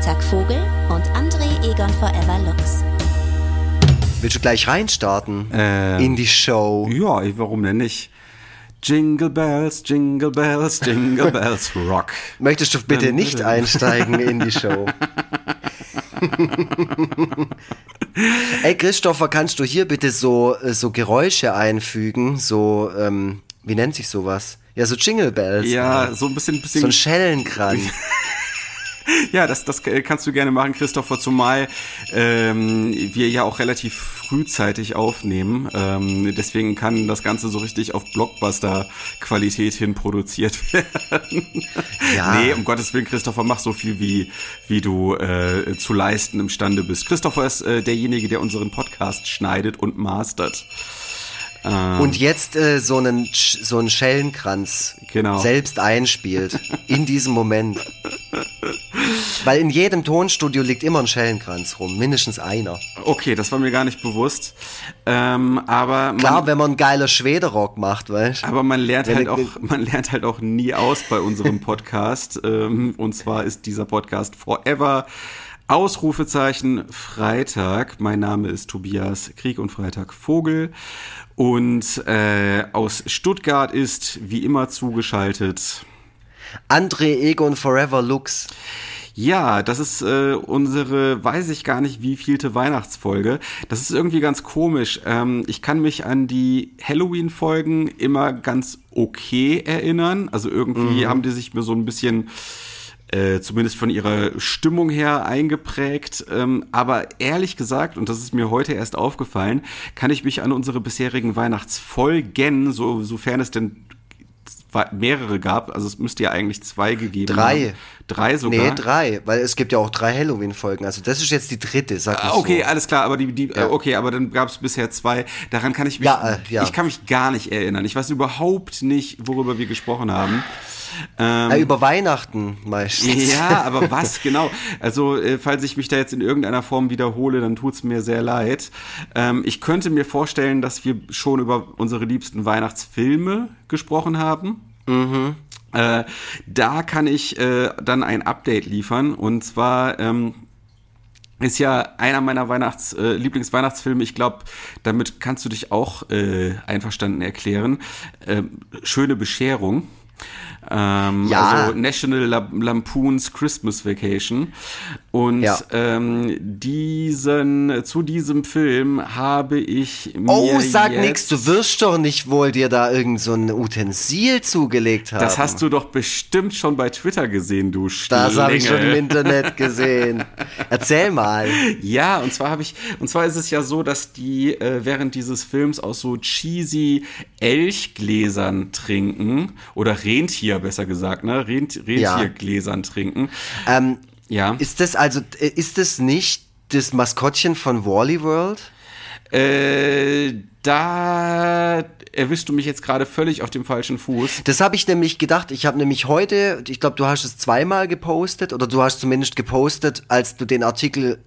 Freitag Vogel und André Egon Forever Lux. Willst du gleich reinstarten Äh, in die Show? Ja, warum denn nicht? Jingle Bells, Jingle Bells, Jingle Bells Rock. Möchtest du bitte nicht einsteigen in die Show? Ey, Christopher, kannst du hier bitte so, äh, so Geräusche einfügen? So, ähm, wie nennt sich sowas? Ja, so Jingle Bells. Ja, so ein bisschen, bisschen So ein Schellenkranz. Ja, das, das kannst du gerne machen, Christopher, zumal ähm, wir ja auch relativ frühzeitig aufnehmen. Ähm, deswegen kann das Ganze so richtig auf Blockbuster-Qualität hin produziert werden. Ja. Nee, um Gottes Willen, Christopher, mach so viel, wie, wie du äh, zu leisten imstande bist. Christopher ist äh, derjenige, der unseren Podcast schneidet und mastert. Und jetzt äh, so einen so einen Schellenkranz Genau. selbst einspielt. In diesem Moment. Weil in jedem Tonstudio liegt immer ein Schellenkranz rum. Mindestens einer. Okay, das war mir gar nicht bewusst. Ähm, aber Klar, man, wenn man einen geiler Schwederock macht, weißt Aber man lernt Wenn halt ich- auch, man lernt halt auch nie aus bei unserem Podcast. ähm, und zwar ist dieser Podcast Forever. Ausrufezeichen Freitag. Mein Name ist Tobias Krieg und Freitag Vogel. Und äh, aus Stuttgart ist wie immer zugeschaltet. André Egon Forever Lux. Ja, das ist äh, unsere, weiß ich gar nicht, wie vielte Weihnachtsfolge. Das ist irgendwie ganz komisch. Ähm, ich kann mich an die Halloween-Folgen immer ganz okay erinnern. Also irgendwie haben die sich mir so ein bisschen, äh, zumindest von ihrer Stimmung her, eingeprägt. Ähm, aber ehrlich gesagt, und das ist mir heute erst aufgefallen, kann ich mich an unsere bisherigen Weihnachtsfolgen, so, sofern es denn mehrere gab, also es müsste ja eigentlich zwei gegeben Drei. haben. Drei sogar. Nee, drei, weil es gibt ja auch drei Halloween-Folgen. Also das ist jetzt die dritte, sag mal Ah, Okay, so. alles klar, aber die, die Ja. äh, okay, aber dann gab es bisher zwei. Daran kann ich mich, Ja, äh, ja. ich kann mich gar nicht erinnern. Ich weiß überhaupt nicht, worüber wir gesprochen haben. Ja, über Weihnachten meistens. Ja, aber was genau? Also, äh, falls ich mich da jetzt in irgendeiner Form wiederhole, dann tut's mir sehr leid. Ähm, ich könnte mir vorstellen, dass wir schon über unsere liebsten Weihnachtsfilme gesprochen haben. Äh, da kann ich äh, dann ein Update liefern. Und zwar ähm, ist ja einer meiner Weihnachts äh, Lieblingsweihnachtsfilme. Ich glaube, damit kannst du dich auch äh, einverstanden erklären. Ähm, Schöne Bescherung. Ähm, Ja. Also National Lam- Lampoons Christmas Vacation. Und Ja. ähm, diesen, zu diesem Film habe ich mir Oh, sag nix, du wirst doch nicht wohl dir da irgend so ein Utensil zugelegt haben. Das hast du doch bestimmt schon bei Twitter gesehen, du Das habe ich schon im Schlingel. Internet gesehen. Erzähl mal. Ja, und zwar habe ich, und zwar ist es ja so, dass die äh, während dieses Films aus so cheesy Elchgläsern trinken oder Rentier besser gesagt, ne? Rent Ja. Rentiergläsern trinken. Ähm, Ja. Ist das also, äh, ist das nicht das Maskottchen von Wally World? Äh, da erwischst du mich jetzt gerade völlig auf dem falschen Fuß. Das habe ich nämlich gedacht. Ich habe nämlich heute, ich glaube, du hast es zweimal gepostet oder du hast zumindest gepostet, als du den Artikel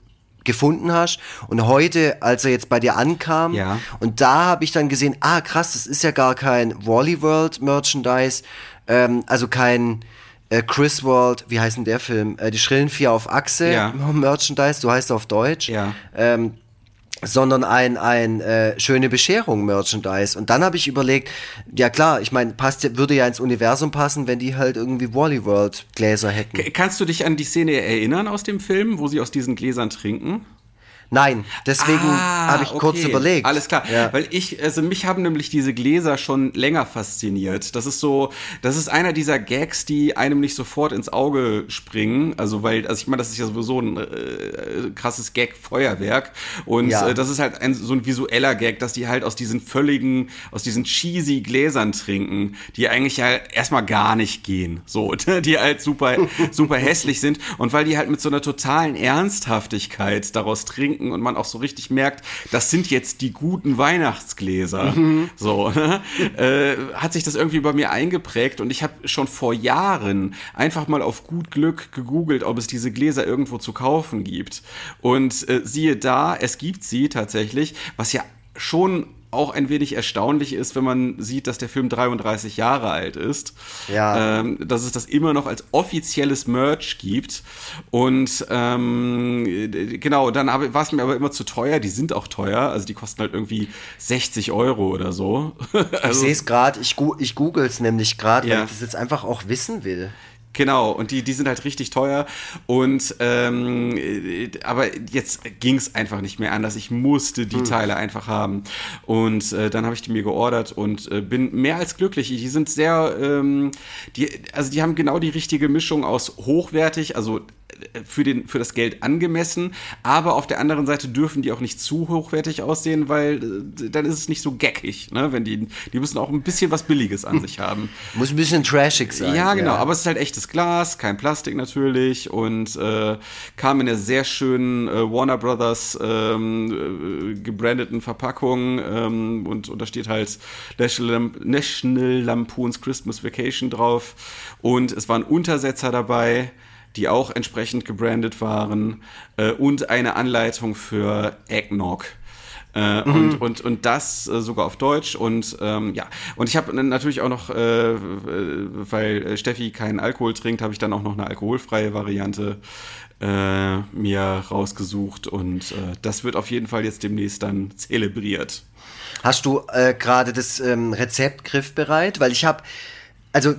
gefunden hast und heute, als er jetzt bei dir ankam Ja. und da habe ich dann gesehen, ah krass, das ist ja gar kein Wally World Merchandise, ähm, also kein äh, Chris World, wie heißt denn der Film? Äh, die Schrillen Vier auf Achse Ja. Merchandise, so heißt er auf Deutsch. Ja. Ähm, sondern ein, ein äh, schöne Bescherung Merchandise. Und dann habe ich überlegt, ja klar, ich meine, passt würde ja ins Universum passen, wenn die halt irgendwie Wally World Gläser hätten. Kannst du dich an die Szene erinnern aus dem Film, wo sie aus diesen Gläsern trinken? Nein, deswegen Ah, habe ich kurz okay. überlegt. Alles klar. Ja. Weil ich, also mich haben nämlich diese Gläser schon länger fasziniert. Das ist so, das ist einer dieser Gags, die einem nicht sofort ins Auge springen. Also weil, also ich meine, das ist ja sowieso ein äh, krasses Gag-Feuerwerk. Und Ja. äh, das ist halt ein, so ein visueller Gag, dass die halt aus diesen völligen, aus diesen cheesy Gläsern trinken, die eigentlich ja erstmal gar nicht gehen. So, die halt super, super hässlich sind. Und weil die halt mit so einer totalen Ernsthaftigkeit daraus trinken und man auch so richtig merkt, das sind jetzt die guten Weihnachtsgläser. So, ne? äh, hat sich das irgendwie bei mir eingeprägt und ich habe schon vor Jahren einfach mal auf gut Glück gegoogelt, ob es diese Gläser irgendwo zu kaufen gibt. Und äh, siehe da, es gibt sie tatsächlich, was ja schon auch ein wenig erstaunlich ist, wenn man sieht, dass der Film 33 Jahre alt ist. Ja. Ähm, dass es das immer noch als offizielles Merch gibt. Und ähm, genau, dann war es mir aber immer zu teuer. Die sind auch teuer. Also die kosten halt irgendwie 60 Euro oder so. also, ich sehe es gerade, ich, ich google es nämlich gerade, Ja. weil ich das jetzt einfach auch wissen will. Genau, und die, die sind halt richtig teuer. Und ähm, äh, aber jetzt ging es einfach nicht mehr anders. Ich musste die Teile einfach haben. Und äh, dann habe ich die mir geordert und äh, bin mehr als glücklich. Die sind sehr, ähm, die, also die haben genau die richtige Mischung aus hochwertig, also äh, für, den, für das Geld angemessen, aber auf der anderen Seite dürfen die auch nicht zu hochwertig aussehen, weil äh, dann ist es nicht so geckig, ne? Wenn die, die müssen auch ein bisschen was Billiges an sich haben. Muss ein bisschen trashig sein. Ja, genau, aber es ist halt echtes Glas, kein Plastik natürlich und äh, kam in einer sehr schönen äh, Warner Brothers ähm, äh, gebrandeten Verpackung ähm, und, und da steht halt National, National Lampoons Christmas Vacation drauf und es waren Untersetzer dabei die auch entsprechend gebrandet waren äh, und eine Anleitung für Eggnog. Äh, und, und, und das äh, sogar auf Deutsch und ähm, ja. Und ich habe natürlich auch noch äh, äh, weil äh, Steffi keinen Alkohol trinkt habe ich dann auch noch eine alkoholfreie Variante äh, mir rausgesucht und äh, das wird auf jeden Fall jetzt demnächst dann zelebriert. Hast du äh, gerade das ähm, Rezept griffbereit? Weil ich habe, also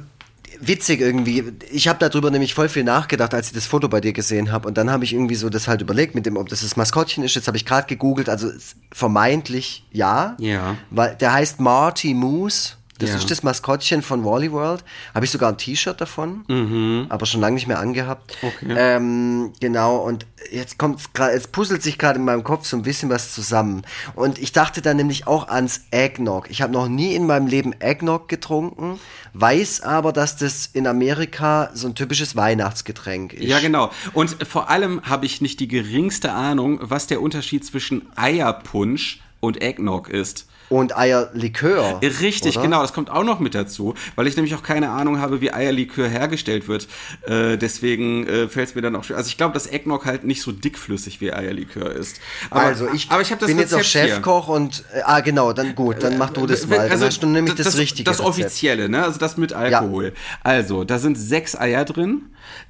witzig irgendwie, ich habe darüber nämlich voll viel nachgedacht, als ich das Foto bei dir gesehen habe. Und dann habe ich irgendwie so das halt überlegt, mit dem, ob das das Maskottchen ist. Jetzt habe ich gerade gegoogelt, also vermeintlich ja. Ja. Weil der heißt Marty Moose. Das Ja. ist das Maskottchen von Wally World. Habe ich sogar ein T-Shirt davon, aber schon lange nicht mehr angehabt. Mhm. Okay. Ähm, genau, und jetzt kommt gerade, jetzt puzzelt sich gerade in meinem Kopf so ein bisschen was zusammen. Und ich dachte dann nämlich auch ans Eggnog. Ich habe noch nie in meinem Leben Eggnog getrunken, weiß aber, dass das in Amerika so ein typisches Weihnachtsgetränk ist. Ja, genau. Und vor allem habe ich nicht die geringste Ahnung, was der Unterschied zwischen Eierpunsch und Eggnog ist. Und Eierlikör. Richtig, oder? genau, das kommt auch noch mit dazu, weil ich nämlich auch keine Ahnung habe, wie Eierlikör hergestellt wird. Äh, deswegen äh, fällt es mir dann auch schwer. Also ich glaube, dass Eggnog halt nicht so dickflüssig wie Eierlikör ist. Aber, also ich, aber ich habe das bin jetzt auch Rezept hier. Chefkoch und äh, ah genau, dann gut, dann mach du das mal. Dann hast du nämlich das, richtige Also Das Rezept. offizielle, ne? Also das mit Alkohol. Also, da sind sechs Eier drin,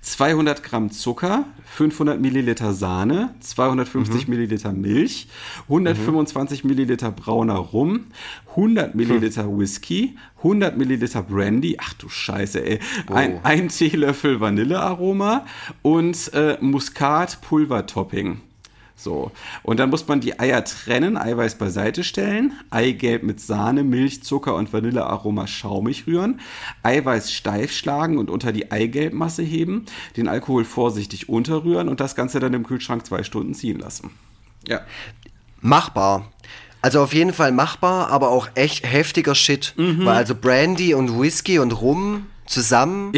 200 Gramm Zucker, 500 Milliliter Sahne, 250 Mhm. Milliliter Milch, 125 Milliliter brauner Rum, 100 Milliliter Whisky, 100 Milliliter Brandy, ach du Scheiße, ey, ein, ein Teelöffel Vanillearoma und äh, Muskat-Pulvertopping. So, und dann muss man die Eier trennen, Eiweiß beiseite stellen, Eigelb mit Sahne, Milch, Zucker und Vanillearoma schaumig rühren, Eiweiß steif schlagen und unter die Eigelbmasse heben, den Alkohol vorsichtig unterrühren und das Ganze dann im Kühlschrank zwei Stunden ziehen lassen. Ja. Machbar. Also auf jeden Fall machbar, aber auch echt heftiger Shit. Mhm. Weil also Brandy und Whisky und Rum zusammen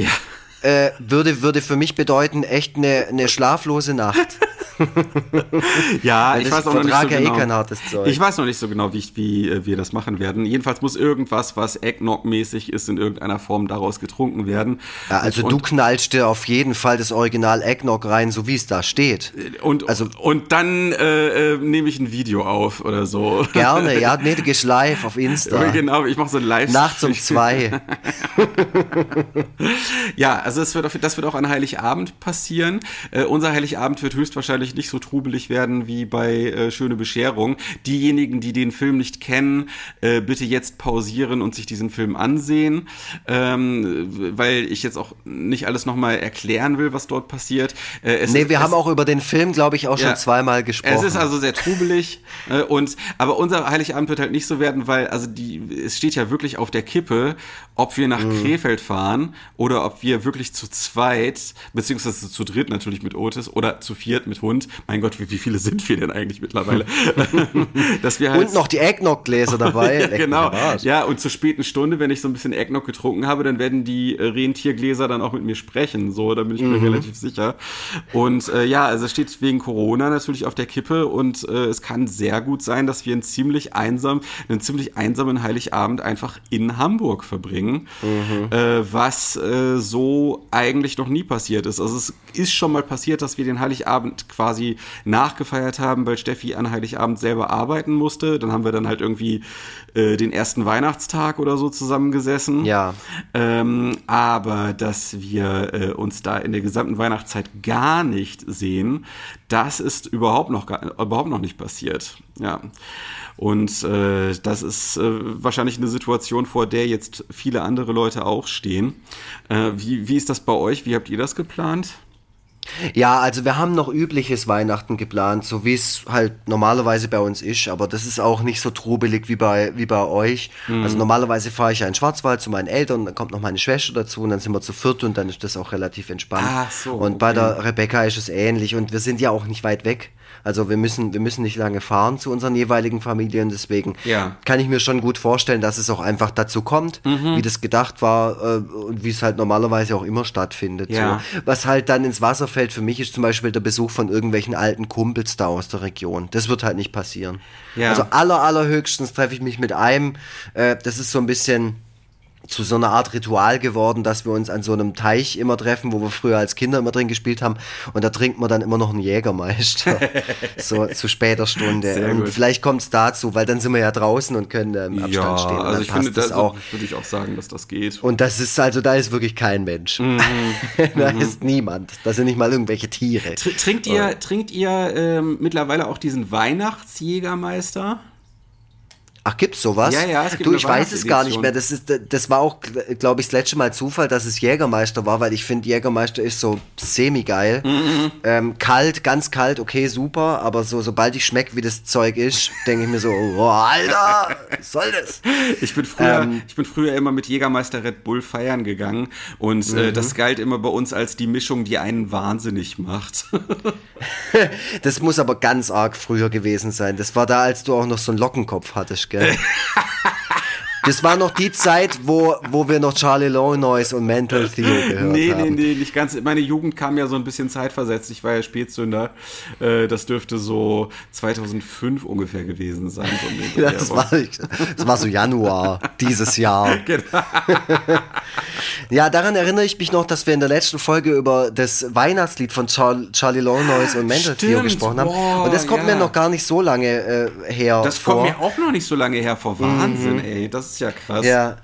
äh, würde, würde für mich bedeuten, echt eine, eine schlaflose Nacht. Ja, Weil ich das weiß auch noch nicht so ja eh genau. Zeug. Ich weiß noch nicht so genau, wie, ich, wie äh, wir das machen werden. Jedenfalls muss irgendwas, was Eggnog-mäßig ist, in irgendeiner Form daraus getrunken werden. Ja, also und, du knallst dir auf jeden Fall das Original Eggnog rein, so wie es da steht. und, also- und dann äh, äh, nehme ich ein Video auf oder so. Gerne, ja, nee, du gehst live auf Insta. Genau, ich mache so ein live Nachts um zwei. Ja, also es wird auf, das wird auch an Heiligabend passieren. Äh, unser Heiligabend wird höchstwahrscheinlich nicht so trubelig werden wie bei äh, Schöne Bescherung. Diejenigen, die den Film nicht kennen, äh, bitte jetzt pausieren und sich diesen Film ansehen, ähm, weil ich jetzt auch nicht alles nochmal erklären will, was dort passiert. Äh, es Nee, ist- wir es, haben auch über den Film, glaube ich, auch schon Ja. zweimal gesprochen. Es ist also sehr trubelig äh, und aber unser Heiligabend wird halt nicht so werden, weil also die es steht ja wirklich auf der Kippe, ob wir nach Mhm. Krefeld fahren oder ob wir wirklich zu zweit beziehungsweise zu dritt natürlich mit Otis oder zu viert mit Hund. Mein Gott, wie, wie viele sind wir denn eigentlich mittlerweile? Dass wir halt Und noch die Eggnog-Gläser dabei. ja, genau. Ja, und zur späten Stunde, wenn ich so ein bisschen Eggnog getrunken habe, dann werden die äh, Rentiergläser dann auch mit mir sprechen. So, da bin ich mir relativ sicher. Und äh, ja, also es steht wegen Corona natürlich auf der Kippe und äh, es kann sehr gut sein, dass wir einen ziemlich einsam, einen ziemlich einsamen Heiligabend einfach in Hamburg verbringen, äh, was äh, so eigentlich noch nie passiert ist. Also es ist schon mal passiert, dass wir den Heiligabend quasi quasi nachgefeiert haben, weil Steffi an Heiligabend selber arbeiten musste. Dann haben wir dann halt irgendwie äh, den ersten Weihnachtstag oder so zusammengesessen. Ja. Ähm, aber dass wir äh, uns da in der gesamten Weihnachtszeit gar nicht sehen, das ist überhaupt noch, gar, überhaupt noch nicht passiert. Ja. Und äh, das ist äh, wahrscheinlich eine Situation, vor der jetzt viele andere Leute auch stehen. Äh, wie, wie ist das bei euch? Wie habt ihr das geplant? Ja, also wir haben noch übliches Weihnachten geplant, so wie es halt normalerweise bei uns ist, aber das ist auch nicht so trubelig wie bei, wie bei euch. Mhm. Also normalerweise fahre ich ja in Schwarzwald zu meinen Eltern, dann kommt noch meine Schwester dazu und dann sind wir zu viert und dann ist das auch relativ entspannt. Ach so, und okay. bei der Rebecca ist es ähnlich und wir sind ja auch nicht weit weg. Also wir müssen, wir müssen nicht lange fahren zu unseren jeweiligen Familien. Deswegen ja. kann ich mir schon gut vorstellen, dass es auch einfach dazu kommt, mhm. wie das gedacht war äh, und wie es halt normalerweise auch immer stattfindet. Ja. So. Was halt dann ins Wasser fällt für mich ist zum Beispiel der Besuch von irgendwelchen alten Kumpels da aus der Region. Das wird halt nicht passieren. Ja. Also aller, allerhöchstens treffe ich mich mit einem. Äh, das ist so ein bisschen zu so einer Art Ritual geworden, dass wir uns an so einem Teich immer treffen, wo wir früher als Kinder immer drin gespielt haben. Und da trinkt man dann immer noch einen Jägermeister. so zu später Stunde. Sehr und gut. vielleicht kommt es dazu, weil dann sind wir ja draußen und können äh, im Abstand ja, stehen. Und also ich finde, das da auch. würde ich auch sagen, dass das geht. Und das ist also, da ist wirklich kein Mensch. Mhm. da ist niemand. Da sind nicht mal irgendwelche Tiere. Tr trinkt ihr, trinkt ihr ähm, mittlerweile auch diesen Weihnachtsjägermeister? Ach, gibt's sowas? Ja, ja, es gibt Du, ich weiß es gar nicht mehr. Das ist, das war auch, glaube ich, das letzte Mal Zufall, dass es Jägermeister war, weil ich finde, Jägermeister ist so semi-geil. Mhm. Ähm, kalt, ganz kalt, okay, super, aber so, sobald ich schmecke, wie das Zeug ist, denke ich mir so, oh, Alter, was soll das? Ich bin früher, Ähm. ich bin früher immer mit Jägermeister Red Bull feiern gegangen und äh, Mhm. das galt immer bei uns als die Mischung, die einen wahnsinnig macht. Das muss aber ganz arg früher gewesen sein. Das war da, als du auch noch so einen Lockenkopf hattest, gell? queda. Das war noch die Zeit, wo, wo wir noch Charlie Longnoise und Mental Theo gehört nee, nee, haben. nee, nicht ganz. Meine Jugend kam ja so ein bisschen zeitversetzt. Ich war ja Spätzünder. Äh, das dürfte so 2005 ungefähr gewesen sein. So Das war, das war so Januar dieses Jahr. Genau. Ja, daran erinnere ich mich noch, dass wir in der letzten Folge über das Weihnachtslied von Char Charlie Longnoise und Mental Theo Stimmt, gesprochen haben. boah, und das kommt ja. mir noch gar nicht so lange äh, her Das vor. kommt mir auch noch nicht so lange her vor. Wahnsinn, ey. Das ist ja krass. Ja.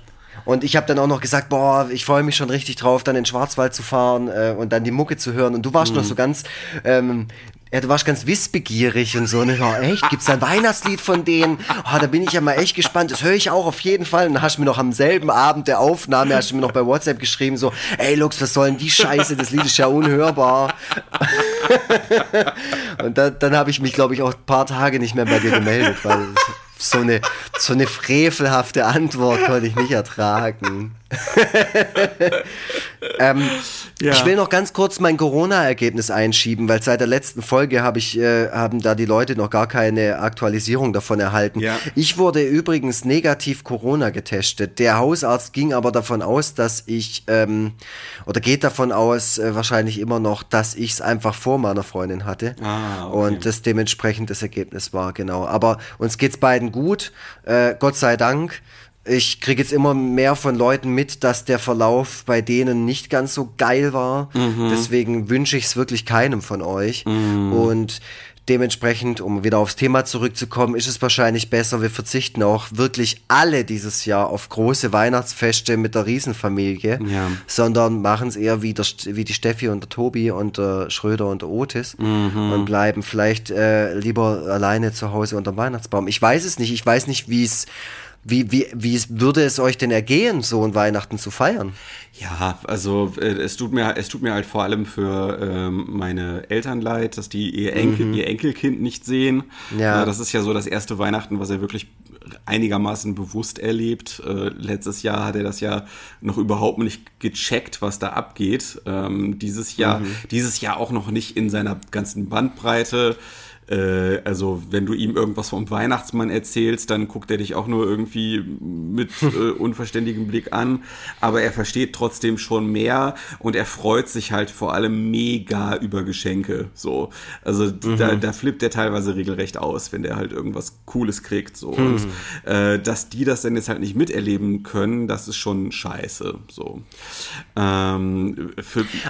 Und ich habe dann auch noch gesagt, boah, ich freue mich schon richtig drauf, dann in den Schwarzwald zu fahren äh, und dann die Mucke zu hören. Und du warst Mhm. noch so ganz, ähm, ja, du warst ganz wissbegierig und so. Und ich war, echt, gibt's da ein Weihnachtslied von denen? Oh, da bin ich ja mal echt gespannt. Das höre ich auch auf jeden Fall. Und dann hast du mir noch am selben Abend der Aufnahme, hast du mir noch bei WhatsApp geschrieben, so, ey Lux, was soll denn die Scheiße? Das Lied ist ja unhörbar. und da, dann habe ich mich, glaube ich, auch ein paar Tage nicht mehr bei dir gemeldet, weil so eine, so eine frevelhafte Antwort konnte ich nicht ertragen. ähm, Ja. Ich will noch ganz kurz mein Corona-Ergebnis einschieben, weil seit der letzten Folge habe ich, äh, haben da die Leute noch gar keine Aktualisierung davon erhalten. Ja. Ich wurde übrigens negativ Corona getestet. Der Hausarzt ging aber davon aus, dass ich, ähm, oder geht davon aus, äh, wahrscheinlich immer noch, dass ich es einfach vor meiner Freundin hatte. Ah, okay. Und das dementsprechend das Ergebnis war, genau. Aber uns geht's beiden gut, äh, Gott sei Dank. Ich kriege jetzt immer mehr von Leuten mit, dass der Verlauf bei denen nicht ganz so geil war. Mhm. Deswegen wünsche ich es wirklich keinem von euch. Und dementsprechend, um wieder aufs Thema zurückzukommen, ist es wahrscheinlich besser, wir verzichten auch wirklich alle dieses Jahr auf große Weihnachtsfeste mit der Riesenfamilie, Ja. sondern machen es eher wie, der, wie die Steffi und der Tobi und der Schröder und der Otis Mhm. und bleiben vielleicht äh, lieber alleine zu Hause unter dem Weihnachtsbaum. Ich weiß es nicht. Ich weiß nicht, wie es wie, wie, wie würde es euch denn ergehen, so ein Weihnachten zu feiern? Ja, also äh, es tut mir es tut mir halt vor allem für ähm, meine Eltern leid, dass die ihr Enkel ihr Enkelkind nicht sehen. Mhm. Ja. Äh, das ist ja so das erste Weihnachten, was er wirklich einigermaßen bewusst erlebt. Äh, letztes Jahr hat er das ja noch überhaupt nicht gecheckt, was da abgeht. Ähm, dieses Jahr Mhm. dieses Jahr auch noch nicht in seiner ganzen Bandbreite. Äh, also wenn du ihm irgendwas vom Weihnachtsmann erzählst, dann guckt er dich auch nur irgendwie mit äh, unverständigem Blick an. Aber er versteht trotzdem schon mehr und er freut sich halt vor allem mega über Geschenke. So, also mhm. da, da flippt er teilweise regelrecht aus, wenn der halt irgendwas Cooles kriegt. So mhm. und äh, dass die das dann jetzt halt nicht miterleben können, das ist schon scheiße. So. Ähm,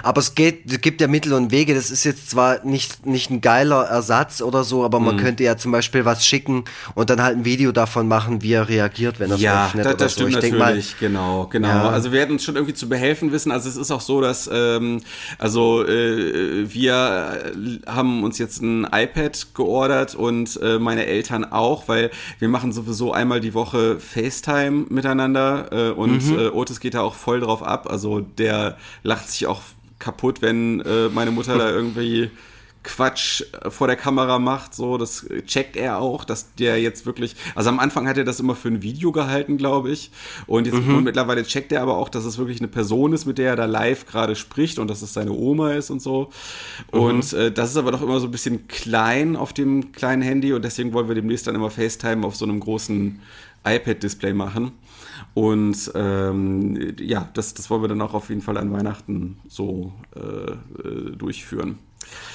aber es geht, es gibt ja Mittel und Wege. Das ist jetzt zwar nicht nicht ein geiler Ersatz oder so, aber man mhm. könnte ja zum Beispiel was schicken und dann halt ein Video davon machen, wie er reagiert, wenn er es ja, öffnet. Ja, das, das stimmt so. natürlich. Mal, genau, genau. Ja. Also wir werden uns schon irgendwie zu behelfen wissen. Also es ist auch so, dass ähm, also äh, wir haben uns jetzt ein iPad geordert und äh, meine Eltern auch, weil wir machen sowieso einmal die Woche FaceTime miteinander äh, und mhm. äh, Otis geht da auch voll drauf ab. Also der lacht sich auch kaputt, wenn äh, meine Mutter da irgendwie Quatsch vor der Kamera macht, so, das checkt er auch, dass der jetzt wirklich, also am Anfang hat er das immer für ein Video gehalten, glaube ich, und jetzt mhm. und mittlerweile checkt er aber auch, dass es wirklich eine Person ist, mit der er da live gerade spricht und dass es seine Oma ist und so. Mhm. Und äh, das ist aber doch immer so ein bisschen klein auf dem kleinen Handy und deswegen wollen wir demnächst dann immer FaceTime auf so einem großen iPad-Display machen. Und ähm, ja, das, das wollen wir dann auch auf jeden Fall an Weihnachten so äh, äh durchführen.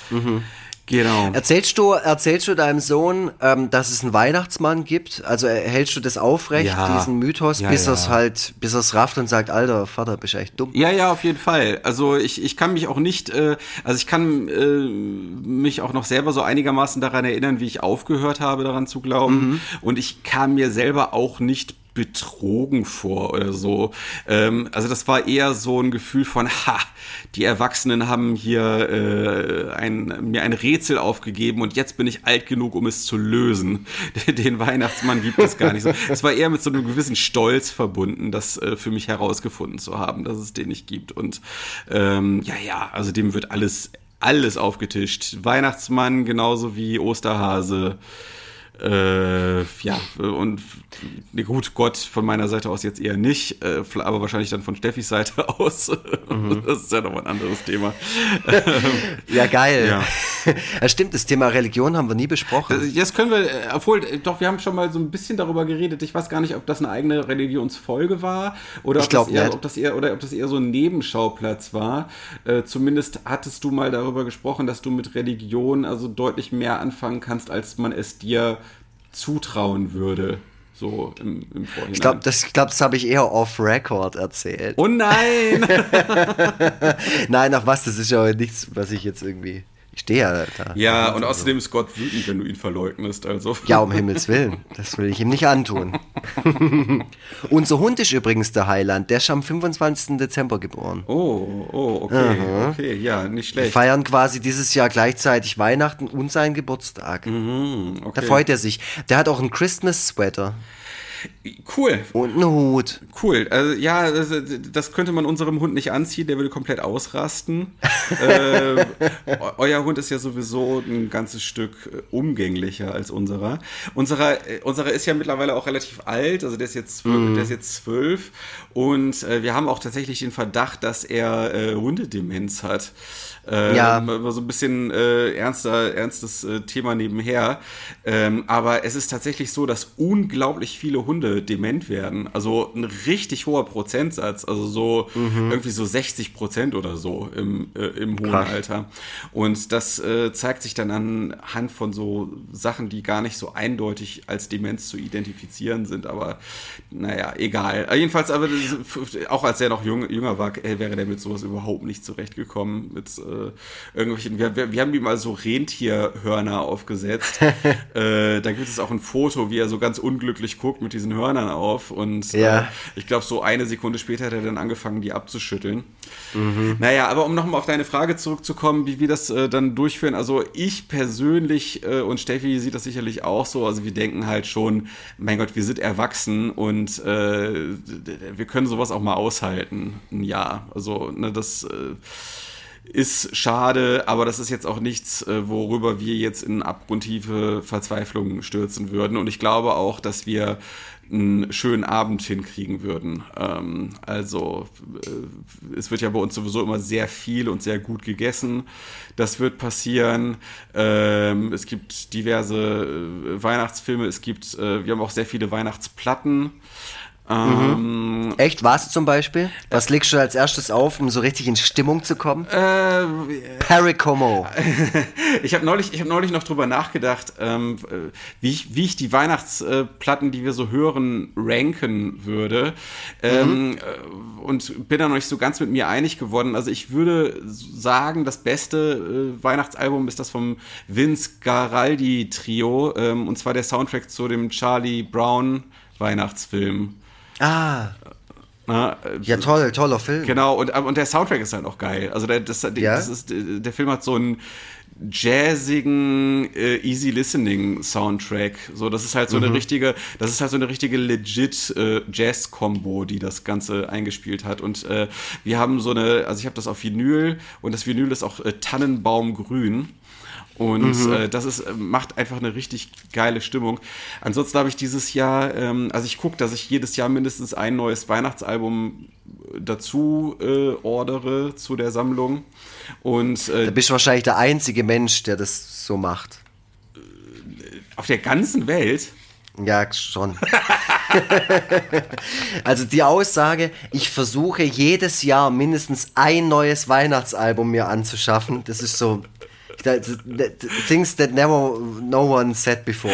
Mhm. Genau. Erzählst du, erzählst du deinem Sohn, ähm, dass es einen Weihnachtsmann gibt? Also hältst du das aufrecht, ja. diesen Mythos, ja, bis ja. er es halt, bis er es rafft und sagt, Alter, Vater, bist du echt dumm? Ja, ja, auf jeden Fall. Also ich, ich kann mich auch nicht, äh, also ich kann äh, mich auch noch selber so einigermaßen daran erinnern, wie ich aufgehört habe, daran zu glauben. Mhm. Und ich kam mir selber auch nicht betrogen vor oder so. Ähm, also das war eher so ein Gefühl von, ha, die Erwachsenen haben hier äh, ein, mir ein Rätsel aufgegeben und jetzt bin ich alt genug, um es zu lösen. Den Weihnachtsmann gibt es gar nicht so. Es war eher mit so einem gewissen Stolz verbunden, das äh, für mich herausgefunden zu haben, dass es den nicht gibt. Und ähm, ja, ja, also dem wird alles alles aufgetischt. Weihnachtsmann genauso wie Osterhase. Äh, ja, und ne, gut, Gott von meiner Seite aus jetzt eher nicht, äh, aber wahrscheinlich dann von Steffis Seite aus. Mhm. Das ist ja nochmal ein anderes Thema. ja, geil. Ja. ja. Stimmt, das Thema Religion haben wir nie besprochen. Jetzt können wir, äh, obwohl, äh, doch, wir haben schon mal so ein bisschen darüber geredet. Ich weiß gar nicht, ob das eine eigene Religionsfolge war oder, ob, das eher, ob das eher, oder ob das eher so ein Nebenschauplatz war. Äh, zumindest hattest du mal darüber gesprochen, dass du mit Religion also deutlich mehr anfangen kannst, als man es dir zutrauen würde. So im, im Vorhinein. Ich glaube, das, glaub, das habe ich eher off-Record erzählt. Oh nein! nein, ach was, das ist ja nichts, was ich jetzt irgendwie. Ich stehe ja da. Ja, und außerdem ist Gott wütend, wenn du ihn verleugnest. Also. Ja, um Himmels Willen. Das will ich ihm nicht antun. Unser Hund ist übrigens der Heiland. Der ist am 25. Dezember geboren. Oh, oh, okay. Aha. Okay, ja, nicht schlecht. Wir feiern quasi dieses Jahr gleichzeitig Weihnachten und seinen Geburtstag. Mhm, okay. Da freut er sich. Der hat auch einen Christmas-Sweater. Cool. Und einen Hut. Cool. Also, ja, das, das, könnte man unserem Hund nicht anziehen, der würde komplett ausrasten. äh, euer Hund ist ja sowieso ein ganzes Stück äh, umgänglicher als unserer. Unserer, äh, unserer ist ja mittlerweile auch relativ alt, also der ist jetzt zwölf, mm. der ist jetzt zwölf und äh, wir haben auch tatsächlich den Verdacht, dass er äh, Hundedemenz hat. Äh, ja. So ein bisschen äh, ernster, ernstes äh, Thema nebenher. Ähm, aber es ist tatsächlich so, dass unglaublich viele Hunde dement werden. Also ein richtig hoher Prozentsatz. Also so mhm. irgendwie so 60 Prozent oder so im, äh, im hohen Krass. Alter. Und das äh, zeigt sich dann anhand von so Sachen, die gar nicht so eindeutig als Demenz zu identifizieren sind. Aber naja, egal. Jedenfalls, aber auch als er noch jung, jünger war, wäre der mit sowas überhaupt nicht zurechtgekommen. Mit äh, irgendwelchen, wir, wir, wir haben ihm mal so Rentierhörner aufgesetzt. äh, da gibt es auch ein Foto, wie er so ganz unglücklich guckt mit diesen Hörnern auf. Und ja. äh, ich glaube, so eine Sekunde später hat er dann angefangen, die abzuschütteln. Mhm. Naja, aber um nochmal auf deine Frage zurückzukommen, wie wir das äh, dann durchführen. Also ich persönlich äh, und Steffi sieht das sicherlich auch so. Also wir denken halt schon, mein Gott, wir sind erwachsen und äh, wir können sowas auch mal aushalten. Ein Jahr. Also, ne, das äh, ist schade, aber das ist jetzt auch nichts, äh, worüber wir jetzt in abgrundtiefe Verzweiflung stürzen würden. Und ich glaube auch, dass wir einen schönen Abend hinkriegen würden. Ähm, also äh, es wird ja bei uns sowieso immer sehr viel und sehr gut gegessen. Das wird passieren. Ähm, es gibt diverse äh, Weihnachtsfilme. Es gibt, äh, wir haben auch sehr viele Weihnachtsplatten. Mhm. Echt? Was zum Beispiel? Was legst du als erstes auf, um so richtig in Stimmung zu kommen? Äh, Pericomo. ich habe neulich, hab neulich noch drüber nachgedacht, ähm, wie, ich, wie ich die Weihnachtsplatten, die wir so hören, ranken würde. Ähm, mhm. Und bin da noch nicht so ganz mit mir einig geworden. Also ich würde sagen, das beste äh, Weihnachtsalbum ist das vom Vince Garaldi Trio. Ähm, und zwar der Soundtrack zu dem Charlie Brown Weihnachtsfilm. Ah. Na, ja, toll, toller Film. Genau, und, und der Soundtrack ist halt auch geil. Also der, das, ja? das ist, der Film hat so einen jazzigen, äh, easy listening Soundtrack. So, das ist halt so mhm. eine richtige, das ist halt so eine richtige legit äh, Jazz-Kombo, die das Ganze eingespielt hat. Und äh, wir haben so eine, also ich habe das auf Vinyl und das Vinyl ist auch äh, Tannenbaumgrün. Und mhm. äh, das ist, äh, macht einfach eine richtig geile Stimmung. Ansonsten habe ich dieses Jahr, ähm, also ich gucke, dass ich jedes Jahr mindestens ein neues Weihnachtsalbum dazu äh, ordere zu der Sammlung. Und, äh, da bist du wahrscheinlich der einzige Mensch, der das so macht. Auf der ganzen Welt? Ja, schon. also die Aussage, ich versuche jedes Jahr mindestens ein neues Weihnachtsalbum mir anzuschaffen, das ist so Things that never no one said before.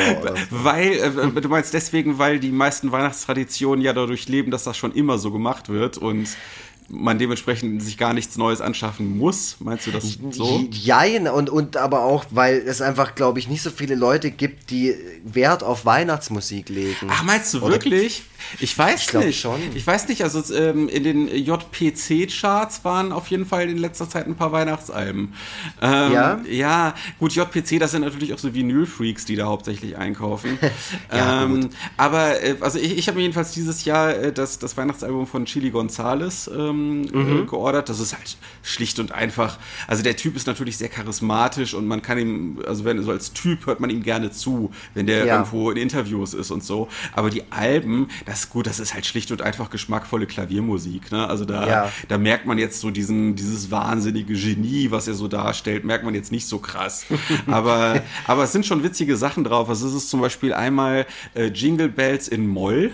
Weil, äh, du meinst deswegen, weil die meisten Weihnachtstraditionen ja dadurch leben, dass das schon immer so gemacht wird und man dementsprechend sich gar nichts Neues anschaffen muss. Meinst du das so? Jein, und, und aber auch, weil es einfach, glaube ich, nicht so viele Leute gibt, die Wert auf Weihnachtsmusik legen. Ach, meinst du Oder wirklich? Ich weiß ich nicht. Schon. Ich weiß nicht, also ähm, in den JPC-Charts waren auf jeden Fall in letzter Zeit ein paar Weihnachtsalben. Ähm, ja? Ja, gut, JPC, das sind natürlich auch so Vinyl-Freaks, die da hauptsächlich einkaufen. ja, ähm, aber, äh, also ich, ich habe jedenfalls dieses Jahr äh, das, das Weihnachtsalbum von Chili Gonzales ähm, äh, mhm. geordert. Das ist halt schlicht und einfach. Also der Typ ist natürlich sehr charismatisch und man kann ihm, also wenn so als Typ hört man ihm gerne zu, wenn der ja. irgendwo in Interviews ist und so. Aber die Alben, das ist gut, das ist halt schlicht und einfach geschmackvolle Klaviermusik. Ne? Also da, ja. da merkt man jetzt so diesen, dieses wahnsinnige Genie, was er so darstellt, merkt man jetzt nicht so krass. aber, aber es sind schon witzige Sachen drauf. Also es ist zum Beispiel einmal äh, Jingle Bells in Moll.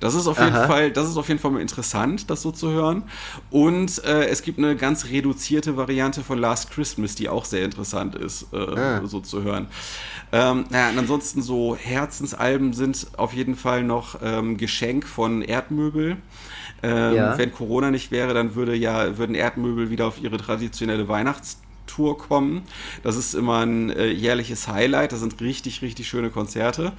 Das ist auf jeden Fall, das ist auf jeden Fall mal interessant, das so zu hören. Und äh, es gibt eine ganz reduzierte Variante von Last Christmas, die auch sehr interessant ist, äh, ah. so zu hören. Ähm, naja, und ansonsten so Herzensalben sind auf jeden Fall noch ähm, Geschenk von Erdmöbel. Ähm, ja. Wenn Corona nicht wäre, dann würde ja, würden Erdmöbel wieder auf ihre traditionelle Weihnachts Tour kommen. Das ist immer ein äh, jährliches Highlight. Das sind richtig, richtig schöne Konzerte.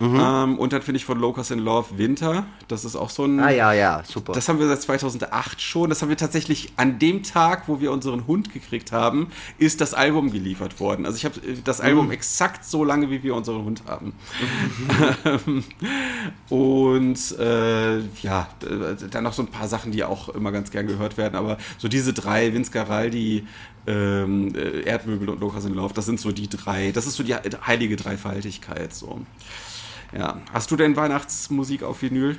Mhm. Ähm, und dann finde ich von Locust in Love Winter. Das ist auch so ein. Ah, ja, ja, super. Das haben wir seit 2008 schon. Das haben wir tatsächlich an dem Tag, wo wir unseren Hund gekriegt haben, ist das Album geliefert worden. Also ich habe äh, das Album mhm. exakt so lange, wie wir unseren Hund haben. Mhm. und äh, ja, äh, dann noch so ein paar Sachen, die auch immer ganz gern gehört werden. Aber so diese drei, Vince Garaldi, ähm, äh, Erdmöbel und Lokas in Lauf, das sind so die drei, das ist so die heilige Dreifaltigkeit. So. Ja. Hast du denn Weihnachtsmusik auf Vinyl?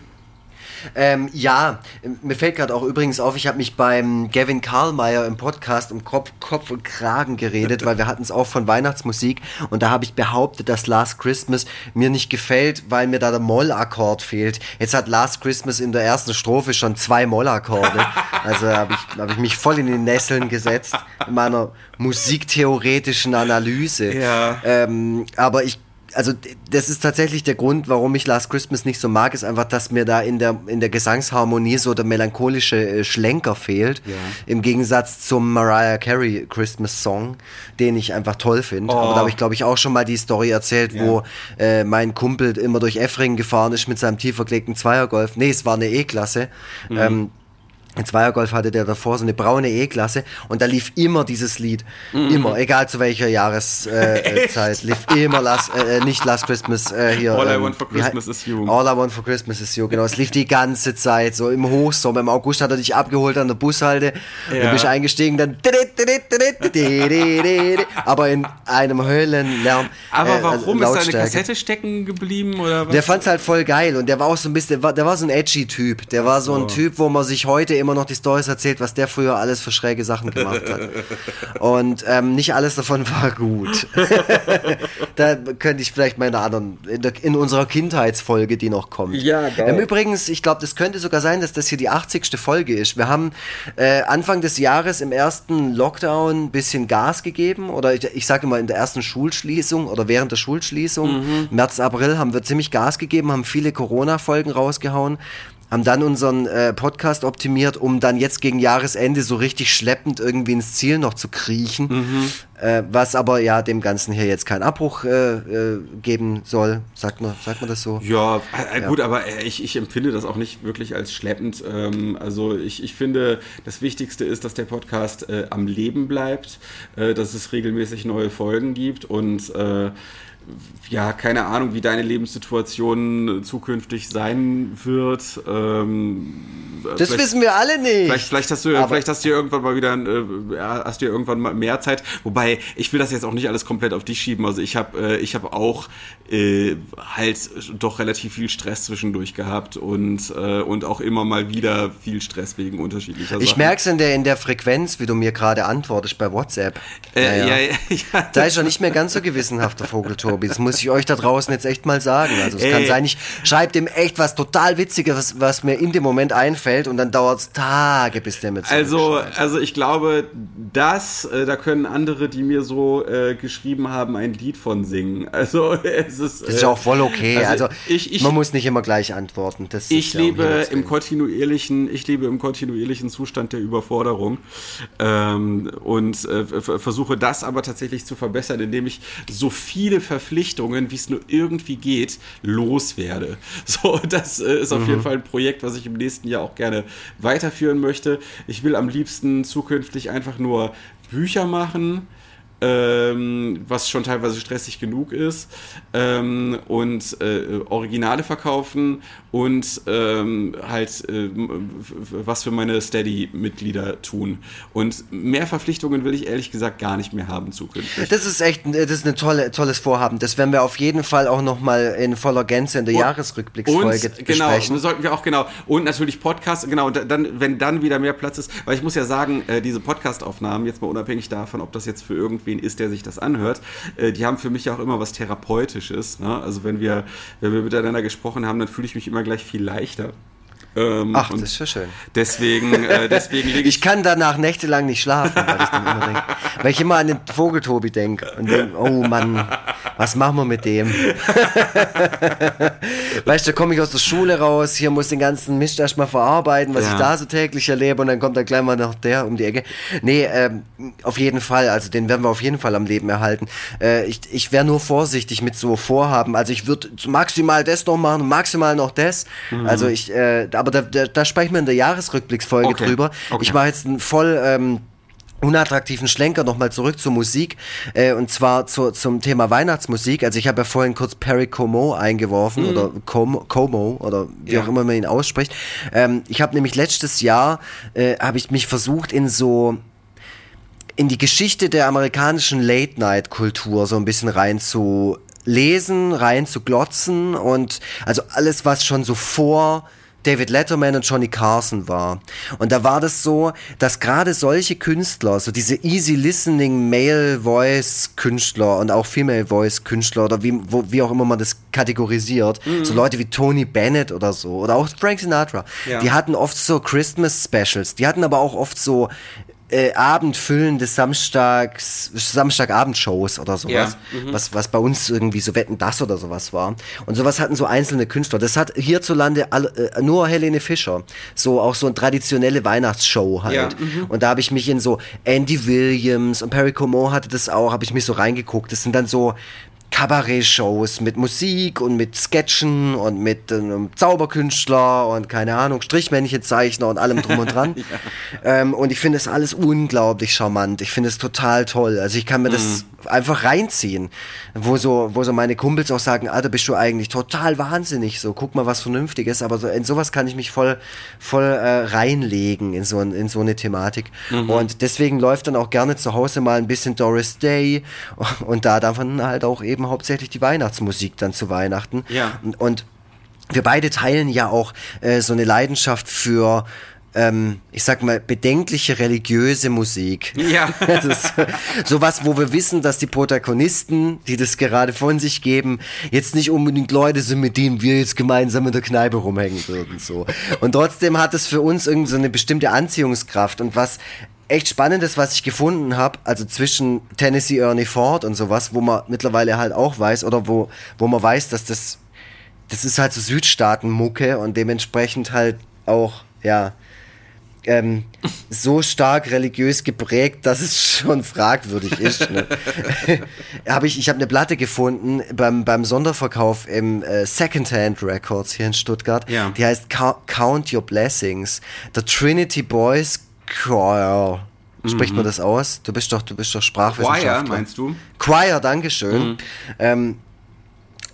Ähm, ja, mir fällt gerade auch übrigens auf, ich habe mich beim Gavin Karlmeier im Podcast um Kopf, Kopf und Kragen geredet, weil wir hatten es auch von Weihnachtsmusik und da habe ich behauptet, dass Last Christmas mir nicht gefällt, weil mir da der Mollakkord fehlt. Jetzt hat Last Christmas in der ersten Strophe schon zwei Mollakkorde. Also habe ich, hab ich mich voll in die Nesseln gesetzt in meiner musiktheoretischen Analyse. Ja. Ähm, aber ich also das ist tatsächlich der Grund, warum ich Last Christmas nicht so mag, ist einfach, dass mir da in der, in der Gesangsharmonie so der melancholische äh, Schlenker fehlt. Ja. Im Gegensatz zum Mariah Carey Christmas Song, den ich einfach toll finde. Oh. Aber da habe ich, glaube ich, auch schon mal die Story erzählt, ja. wo äh, mein Kumpel immer durch Effringen gefahren ist mit seinem tiefer gelegten Zweiergolf. Nee, es war eine E-Klasse. Mhm. Ähm, in Zweiergolf hatte der davor so eine braune E-Klasse und da lief immer dieses Lied. Immer, egal zu welcher Jahreszeit. Äh, lief immer Last, äh, nicht Last Christmas äh, hier. All I ähm, Want for Christmas is You. All I Want for Christmas is You, genau. Es lief die ganze Zeit, so im Hochsommer. Im August hat er dich abgeholt an der Bushalte. Ja. Du bist eingestiegen, dann. Aber in einem Höllenlärm. Aber äh, warum ist da eine Lautstärke. Kassette stecken geblieben oder was? Der fand's halt voll geil und der war auch so ein bisschen, der war, der war so ein edgy Typ. Der war so ein Typ, wo man sich heute immer noch die Stories erzählt, was der früher alles für schräge Sachen gemacht hat. Und ähm, nicht alles davon war gut. da könnte ich vielleicht einer anderen, in, der, in unserer Kindheitsfolge, die noch kommt. Ja, geil. Ähm, übrigens, ich glaube, das könnte sogar sein, dass das hier die 80. Folge ist. Wir haben äh, Anfang des Jahres im ersten Lockdown ein bisschen Gas gegeben oder ich, ich sage immer in der ersten Schulschließung oder während der Schulschließung, März, April, haben wir ziemlich Gas gegeben, haben viele Corona-Folgen rausgehauen. Haben dann unseren äh, Podcast optimiert, um dann jetzt gegen Jahresende so richtig schleppend irgendwie ins Ziel noch zu kriechen. Äh, was aber ja dem Ganzen hier jetzt keinen Abbruch äh, äh, geben soll. Sagt man, sagt man das so? Ja, äh, gut, aber äh, ich, ich empfinde das auch nicht wirklich als schleppend. Ähm, also ich, ich finde, das Wichtigste ist, dass der Podcast äh, am Leben bleibt, äh, dass es regelmäßig neue Folgen gibt und äh, ja, keine Ahnung, wie deine Lebenssituation zukünftig sein wird. Ähm, Das wissen wir alle nicht. Vielleicht, vielleicht hast du, Aber- vielleicht hast du ja irgendwann mal wieder, äh, ja, hast du ja irgendwann mal mehr Zeit. Wobei ich will das jetzt auch nicht alles komplett auf dich schieben. Also ich habe, äh, ich habe auch äh, halt doch relativ viel Stress zwischendurch gehabt und äh, und auch immer mal wieder viel Stress wegen unterschiedlicher Ich Sachen. merk's in der, in der Frequenz, wie du mir gerade antwortest bei WhatsApp. Äh, Naja. ja, ja, ja. Da ist er nicht mehr ganz so gewissenhaft, der Vogel Tobi. Das muss ich euch da draußen jetzt echt mal sagen. Also es kann Ey. sein, ich schreibe dem echt was total Witziges, was, was mir in dem Moment einfällt und dann dauert's Tage, bis der mir Also, also ich glaube, das, äh, da können andere, die mir so äh, geschrieben haben, ein Lied von singen. Also es ist. Das ist ja auch voll okay. Also, ich, ich, man muss nicht immer gleich antworten. Das Ich ja lebe Himmels im kontinuierlichen, ich lebe im kontinuierlichen Zustand der Überforderung ähm, und äh, versuche das aber tatsächlich zu verbessern, indem ich so viele Verpflichtungen, wie es nur irgendwie geht, loswerde. So, das äh, ist auf Mhm. jeden Fall ein Projekt, was ich im nächsten Jahr auch gerne weiterführen möchte. Ich will am liebsten zukünftig einfach nur Bücher machen ähm, was schon teilweise stressig genug ist, ähm, und äh, Originale verkaufen und ähm, halt äh, was für meine Steady-Mitglieder tun. Und mehr Verpflichtungen will ich ehrlich gesagt gar nicht mehr haben zukünftig. Das ist echt, ein- das ist ein tolle, tolles Vorhaben. Das werden wir auf jeden Fall auch nochmal in voller Gänze in der Jahresrückblicksfolge und, genau, besprechen. sollten wir auch genau. Und natürlich Podcast, genau, und dann, wenn dann wieder mehr Platz ist, weil ich muss ja sagen, äh, diese Podcast-Aufnahmen, jetzt mal unabhängig davon, ob das jetzt für irgendwen ist, der sich das anhört, äh, die haben für mich auch immer was Therapeutisches. Ne? Also wenn wir, wenn wir miteinander gesprochen haben, dann fühle ich mich immer gleich viel leichter. Ähm, Ach, das ist ja schön. Deswegen, äh, deswegen lege Ich kann danach nächtelang nicht schlafen, weil ich dann immer denke, weil ich immer an den Vogeltobi denke und denke, oh Mann, was machen wir mit dem? weißt du, da komme ich aus der Schule raus, hier muss den ganzen Mist erstmal verarbeiten, was Ja. ich da so täglich erlebe und dann kommt da gleich mal noch der um die Ecke. Nee, ähm, auf jeden Fall, also den werden wir auf jeden Fall am Leben erhalten. Äh, ich ich wäre nur vorsichtig mit so Vorhaben, also ich würde maximal das noch machen, maximal noch das. Also ich, äh, aber da, da, da sprechen wir in der Jahresrückblicksfolge Okay. drüber. Okay. Ich mache jetzt einen voll ähm, unattraktiven Schlenker nochmal zurück zur Musik äh, und zwar zu, zum Thema Weihnachtsmusik. Also ich habe ja vorhin kurz Perry Como eingeworfen oder Como, Como oder wie Mhm. Ja. auch immer man ihn ausspricht. Ähm, ich habe nämlich letztes Jahr äh, habe ich mich versucht in so in die Geschichte der amerikanischen Late-Night-Kultur so ein bisschen rein zu lesen, rein zu glotzen und also alles, was schon so vor David Letterman und Johnny Carson war. Und da war das so, dass gerade solche Künstler, so diese easy listening Male Voice Künstler und auch Female Voice Künstler oder wie, wo, wie auch immer man das kategorisiert, so Leute wie Tony Bennett oder so oder auch Frank Sinatra, Ja. die hatten oft so Christmas Specials, die hatten aber auch oft so äh, abendfüllende Samstags, Samstagabendshows oder sowas, Ja, was, was bei uns irgendwie so Wetten das oder sowas war. Und sowas hatten so einzelne Künstler. Das hat hierzulande alle, äh, nur Helene Fischer. So auch so eine traditionelle Weihnachtsshow halt. Ja, mhm. Und da habe ich mich in so Andy Williams und Perry Como hatte das auch, habe ich mich so reingeguckt. Das sind dann so Kabarett-Shows mit Musik und mit Sketchen und mit einem Zauberkünstler und keine Ahnung, Strichmännchenzeichner und allem drum und dran. ja. ähm, und ich finde es alles unglaublich charmant. Ich finde es total toll. Also ich kann mir mhm. das einfach reinziehen, wo so, wo so meine Kumpels auch sagen, Alter, bist du eigentlich total wahnsinnig, so guck mal was Vernünftiges, aber so in sowas kann ich mich voll, voll äh, reinlegen in so, in so eine Thematik. Mhm. Und deswegen läuft dann auch gerne zu Hause mal ein bisschen Doris Day und da davon halt auch eben hauptsächlich die Weihnachtsmusik dann zu Weihnachten. Ja. Und wir beide teilen ja auch äh, so eine Leidenschaft für ähm, ich sag mal, bedenkliche religiöse Musik. Ja. Sowas, wo wir wissen, dass die Protagonisten, die das gerade von sich geben, jetzt nicht unbedingt Leute sind, mit denen wir jetzt gemeinsam in der Kneipe rumhängen würden. So. Und trotzdem hat es für uns irgendwie so eine bestimmte Anziehungskraft. Und was echt Spannendes, was ich gefunden habe, also zwischen Tennessee Ernie Ford und sowas, wo man mittlerweile halt auch weiß, oder wo, wo man weiß, dass das, das ist halt so Südstaaten-Mucke und dementsprechend halt auch, ja, ähm, so stark religiös geprägt, dass es schon fragwürdig ist. Ne? hab ich ich habe eine Platte gefunden beim, beim Sonderverkauf im äh, Secondhand Records hier in Stuttgart. Ja. Die heißt Count Your Blessings. The Trinity Boys Choir. Spricht mhm. man das aus? Du bist doch, du bist doch Sprachwissenschaftler. Choir, meinst du? Choir, Dankeschön. Mhm. Ähm,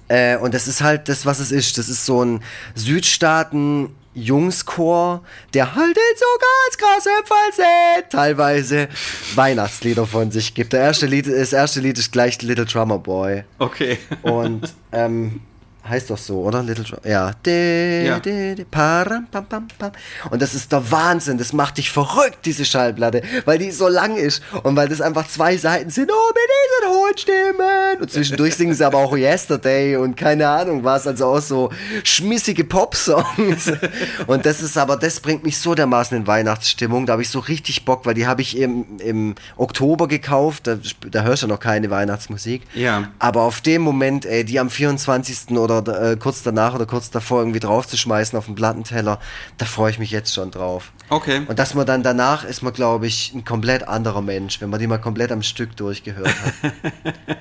äh, und das ist halt das, was es ist. Das ist so ein Südstaaten Jungschor, der halt in so ganz krassem Falsett teilweise Weihnachtslieder von sich gibt. Der erste Lied, das erste Lied ist gleich Little Drummer Boy. Okay. Und ähm, Heißt doch so, oder? Little Drummer. Ja. De, ja. De, de, param, pam, pam, pam. Und das ist der Wahnsinn. Das macht dich verrückt, diese Schallplatte. Weil die so lang ist. Und weil das einfach zwei Seiten sind. Oh, mit diesen hohen Stimmen. Und zwischendurch singen sie aber auch Yesterday und keine Ahnung was. Also auch so schmissige Pop-Songs. und das ist aber, das bringt mich so dermaßen in Weihnachtsstimmung. Da habe ich so richtig Bock, weil die habe ich im, im Oktober gekauft. Da, da hörst du noch keine Weihnachtsmusik. Ja. Aber auf dem Moment, ey, die am 24. oder oder äh, kurz danach oder kurz davor irgendwie draufzuschmeißen auf den Plattenteller, da freue ich mich jetzt schon drauf. Okay. Und dass man dann danach ist man, glaube ich, ein komplett anderer Mensch, wenn man die mal komplett am Stück durchgehört hat.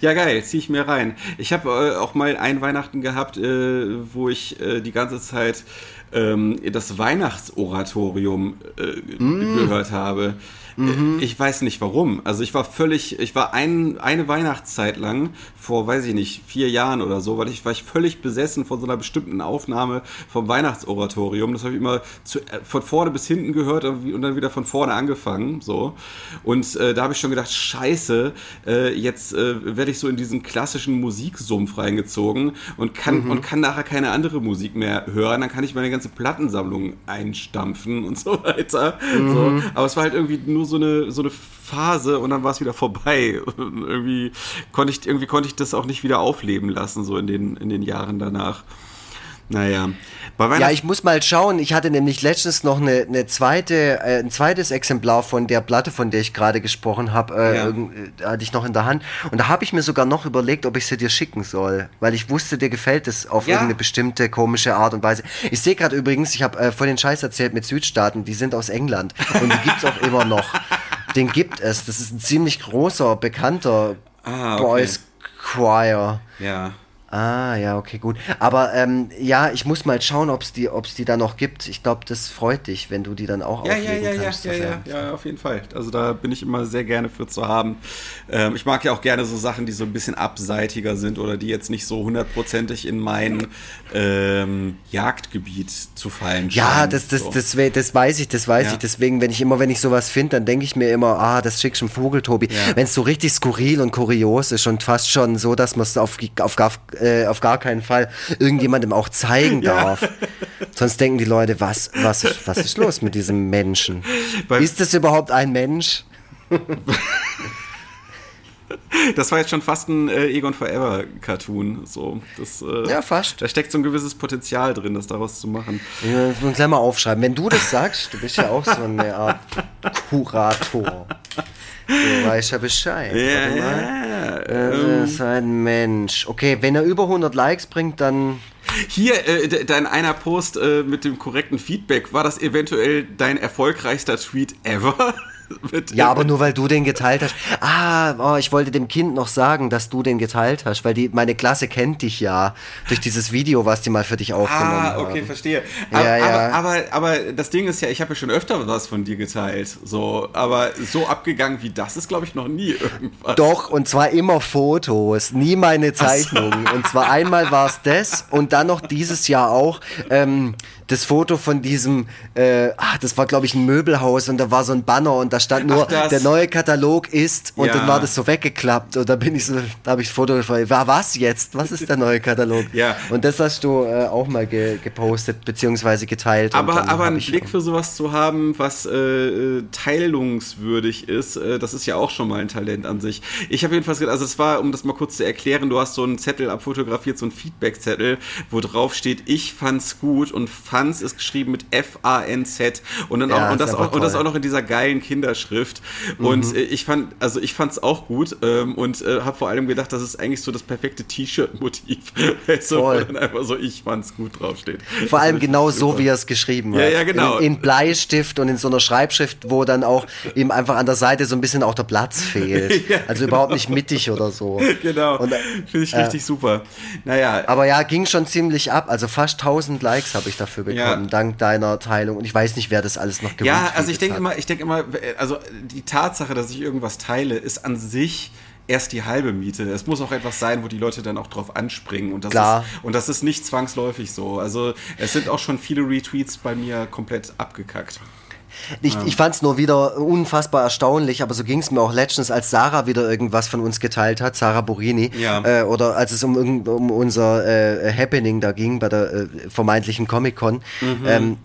Ja, geil, zieh ich mir rein. Ich habe äh, auch mal ein Weihnachten gehabt, äh, wo ich äh, die ganze Zeit ähm, das Weihnachtsoratorium äh, mm. gehört habe. Mhm. Ich weiß nicht warum. Also ich war völlig, ich war ein, eine Weihnachtszeit lang, vor, weiß ich nicht, vier Jahren oder so, weil ich war ich völlig besessen von so einer bestimmten Aufnahme vom Weihnachtsoratorium. Das habe ich immer zu, äh, von vorne bis hinten gehört und dann wieder von vorne angefangen. So. Und äh, da habe ich schon gedacht, scheiße, äh, jetzt äh, werde ich so in diesen klassischen Musiksumpf reingezogen und kann, mhm. und kann nachher keine andere Musik mehr hören. Dann kann ich meine ganze Plattensammlung einstampfen und so weiter. Mhm. So. Aber es war halt irgendwie nur so eine, so eine Phase und dann war es wieder vorbei. Und irgendwie konnte ich, irgendwie konnte ich das auch nicht wieder aufleben lassen, so in den, in den Jahren danach. Naja. Ja, ich muss mal schauen. Ich hatte nämlich letztens noch eine, eine zweite, äh, ein zweites Exemplar von der Platte, von der ich gerade gesprochen habe, äh, ja. äh, hatte ich noch in der Hand. Und da habe ich mir sogar noch überlegt, ob ich sie dir schicken soll, weil ich wusste, dir gefällt es auf ja. irgendeine bestimmte komische Art und Weise. Ich sehe gerade übrigens, ich habe äh, von den Scheiß erzählt mit Südstaaten, die sind aus England und die gibt's auch immer noch. Den gibt es. Das ist ein ziemlich großer, bekannter ah, okay. Boys Choir. Ja. Ah, ja, okay, gut. Aber ähm, ja, ich muss mal schauen, ob es die, ob's die da noch gibt. Ich glaube, das freut dich, wenn du die dann auch ja, auflegen ja, ja, kannst. Ja, ja, ja, ja, auf jeden Fall. Also da bin ich immer sehr gerne für zu haben. Ähm, ich mag ja auch gerne so Sachen, die so ein bisschen abseitiger sind oder die jetzt nicht so hundertprozentig in mein ähm, Jagdgebiet zu fallen scheinen. Ja, das, das, so. das, das, das weiß ich, das weiß ja. ich. Deswegen, wenn ich immer, wenn ich sowas finde, dann denke ich mir immer, ah, das schickst du dem Vogel, Tobi. Wenn es so richtig skurril und kurios ist und fast schon so, dass man es auf, auf, auf äh, auf gar keinen Fall irgendjemandem auch zeigen darf. Ja. Sonst denken die Leute, was, was, was ist los mit diesem Menschen? Bei ist das überhaupt ein Mensch? Das war jetzt schon fast ein äh, Egon Forever Cartoon. So, das, äh, ja, fast. Da steckt so ein gewisses Potenzial drin, das daraus zu machen. Ja, ich muss gleich mal aufschreiben. Wenn du das sagst, du bist ja auch so eine Art Kurator. Du weißt ja Bescheid. Ja, ja. Äh, ist ein Mensch. Okay, wenn er über 100 Likes bringt, dann. Hier, äh, dein einer Post äh, mit dem korrekten Feedback, war das eventuell dein erfolgreichster Tweet ever? ja, aber nur weil du den geteilt hast. Ah, oh, ich wollte dem Kind noch sagen, dass du den geteilt hast, weil die, meine Klasse kennt dich ja durch dieses Video, was die mal für dich aufgenommen haben. Ah, okay, haben. verstehe. Ja, Aber, ja. aber, aber, aber das Ding ist ja, ich habe ja schon öfter was von dir geteilt. So, aber so abgegangen wie das ist, glaube ich, noch nie irgendwas. Doch, und zwar immer Fotos, nie meine Zeichnungen. Und zwar einmal war es das und dann noch dieses Jahr auch ähm, das Foto von diesem, äh, ach, das war glaube ich ein Möbelhaus und da war so ein Banner und da stand nur, Ach, der neue Katalog ist und Ja. dann war das so weggeklappt und da bin ich so, da habe ich das Foto gefragt, war was jetzt? Was ist der neue Katalog? Ja. Und das hast du äh, auch mal ge gepostet beziehungsweise geteilt. Aber, aber einen Blick für sowas zu haben, was äh, äh, teilungswürdig ist, äh, das ist ja auch schon mal ein Talent an sich. Ich habe jedenfalls gedacht, also es war, um das mal kurz zu erklären, du hast so einen Zettel abfotografiert, so einen Feedback-Zettel, wo drauf steht, ich fand's gut und fand's ist geschrieben mit F-A-N-Z und dann Ja, auch, und das auch, und das auch noch in dieser geilen Kinderschrift. Und äh, ich fand, also ich fand's auch gut ähm, und äh, habe vor allem gedacht, das ist eigentlich so das perfekte T-Shirt-Motiv. so, Voll. wo dann einfach so ich fand's gut draufsteht. Vor allem genau so, super. wie er es geschrieben Ja, hat. ja, genau. In, in Bleistift und in so einer Schreibschrift, wo dann auch ihm einfach an der Seite so ein bisschen auch der Platz fehlt. Ja, also überhaupt nicht mittig oder so. Genau, äh, finde ich richtig super. Naja, Aber ja, ging schon ziemlich ab. Also fast 1000 Likes habe ich dafür bekommen, Ja. dank deiner Teilung. Und ich weiß nicht, wer das alles noch ja, geretweetet also ich denke hat. immer, ich denke immer, also die Tatsache, dass ich irgendwas teile, ist an sich erst die halbe Miete. Es muss auch etwas sein, wo die Leute dann auch drauf anspringen und das Klar. ist und das ist nicht zwangsläufig so. Also es sind auch schon viele Retweets bei mir komplett abgekackt. Ich, ich fand es nur wieder unfassbar erstaunlich, aber so ging es mir auch letztens, als Sarah wieder irgendwas von uns geteilt hat, Sarah Borini, Ja. äh, oder als es um, um unser äh, Happening da ging bei der äh, vermeintlichen Comic-Con. Ähm,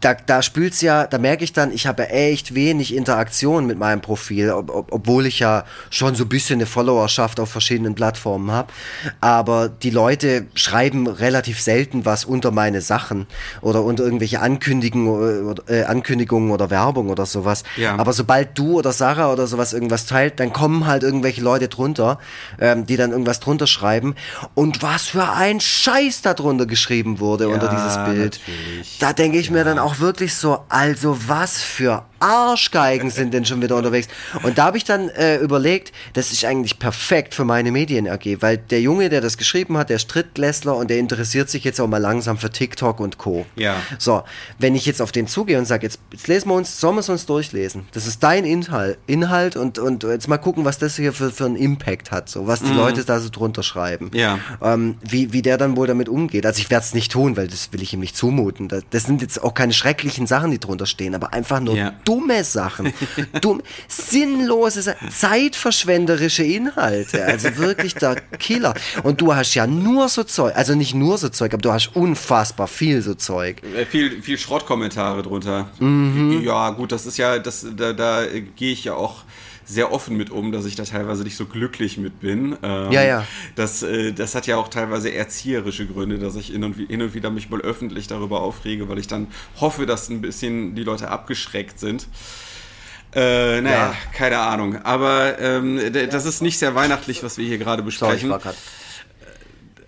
da, da spült's ja, da merke ich dann, ich habe echt wenig Interaktion mit meinem Profil, ob, ob, obwohl ich ja schon so ein bisschen eine Followerschaft auf verschiedenen Plattformen habe. Aber die Leute schreiben relativ selten was unter meine Sachen oder unter irgendwelche Ankündigungen, oder, äh, Ankündigungen oder Werbung oder sowas. Ja. Aber sobald du oder Sarah oder sowas irgendwas teilt, dann kommen halt irgendwelche Leute drunter, ähm, die dann irgendwas drunter schreiben. Und was für ein Scheiß da drunter geschrieben wurde unter dieses Bild. natürlich. Da denke ich mir dann auch wirklich so, also was für Arschgeigen sind denn schon wieder unterwegs? Und da habe ich dann äh, überlegt, das ist eigentlich perfekt für meine Medien AG, weil der Junge, der das geschrieben hat, der ist Drittklässler und der interessiert sich jetzt auch mal langsam für TikTok und Co. Ja. So, wenn ich jetzt auf den zugehe und sage, jetzt, jetzt lesen wir uns, sollen wir es uns durchlesen? Das ist dein Inhalt, Inhalt und, und jetzt mal gucken, was das hier für, für einen Impact hat, so was die Leute da so drunter schreiben. Mhm. Ja. Ähm, wie, wie der dann wohl damit umgeht. Also ich werde es nicht tun, weil das will ich ihm nicht zumuten. Das, das sind jetzt auch keine schrecklichen Sachen, die drunter stehen, aber einfach nur Ja. Dumme Sachen. Dumm, sinnlose, zeitverschwenderische Inhalte. Also wirklich der Killer. Und du hast ja nur so Zeug, also nicht nur so Zeug, aber du hast unfassbar viel so Zeug. Äh, viel, viel Schrottkommentare drunter. Mhm. Ja, gut, das ist ja, das, da, da äh, gehe ich ja auch sehr offen mit um, dass ich da teilweise nicht so glücklich mit bin. Ähm, Ja, ja. Das, äh, das hat ja auch teilweise erzieherische Gründe, dass ich hin und, hin und wieder mich mal öffentlich darüber aufrege, weil ich dann hoffe, dass ein bisschen die Leute abgeschreckt sind. Äh, naja, Ja. keine Ahnung. Aber ähm, das ist nicht sehr weihnachtlich, was wir hier gerade Sorry, ich besprechen. war grad.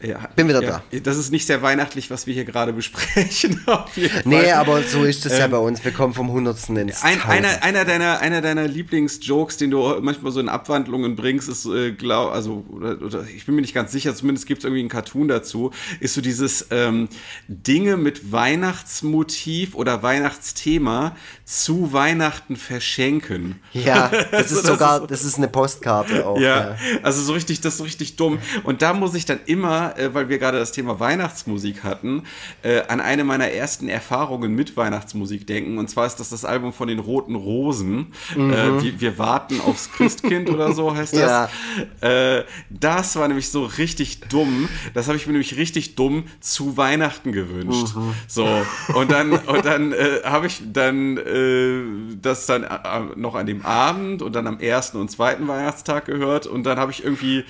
Ja, Bin wieder ja, Das ist nicht sehr weihnachtlich, was wir hier gerade besprechen. Nee, aber so ist es ja bei uns. Wir kommen vom Hundertsten ins Ähm, Ein, einer, einer deiner, einer deiner Lieblingsjokes, den du manchmal so in Abwandlungen bringst, ist, äh, glaub, also, oder, oder ich bin mir nicht ganz sicher, zumindest gibt es irgendwie einen Cartoon dazu, ist so dieses ähm, Dinge mit Weihnachtsmotiv oder Weihnachtsthema zu Weihnachten verschenken. Ja, das Also ist das sogar, ist- das ist eine Postkarte auch. Ja, also so richtig, das ist so richtig dumm. Und da muss ich dann immer, äh, weil wir gerade das Thema Weihnachtsmusik hatten, äh, an eine meiner ersten Erfahrungen mit Weihnachtsmusik denken. Und zwar ist das das Album von den Roten Rosen. Äh, wir, wir warten aufs Christkind oder so heißt das. Äh, das war nämlich so richtig dumm. Das habe ich mir nämlich richtig dumm zu Weihnachten gewünscht. So und dann und dann äh, habe ich dann äh, das dann noch an dem Abend und dann am ersten und zweiten Weihnachtstag gehört und dann habe ich irgendwie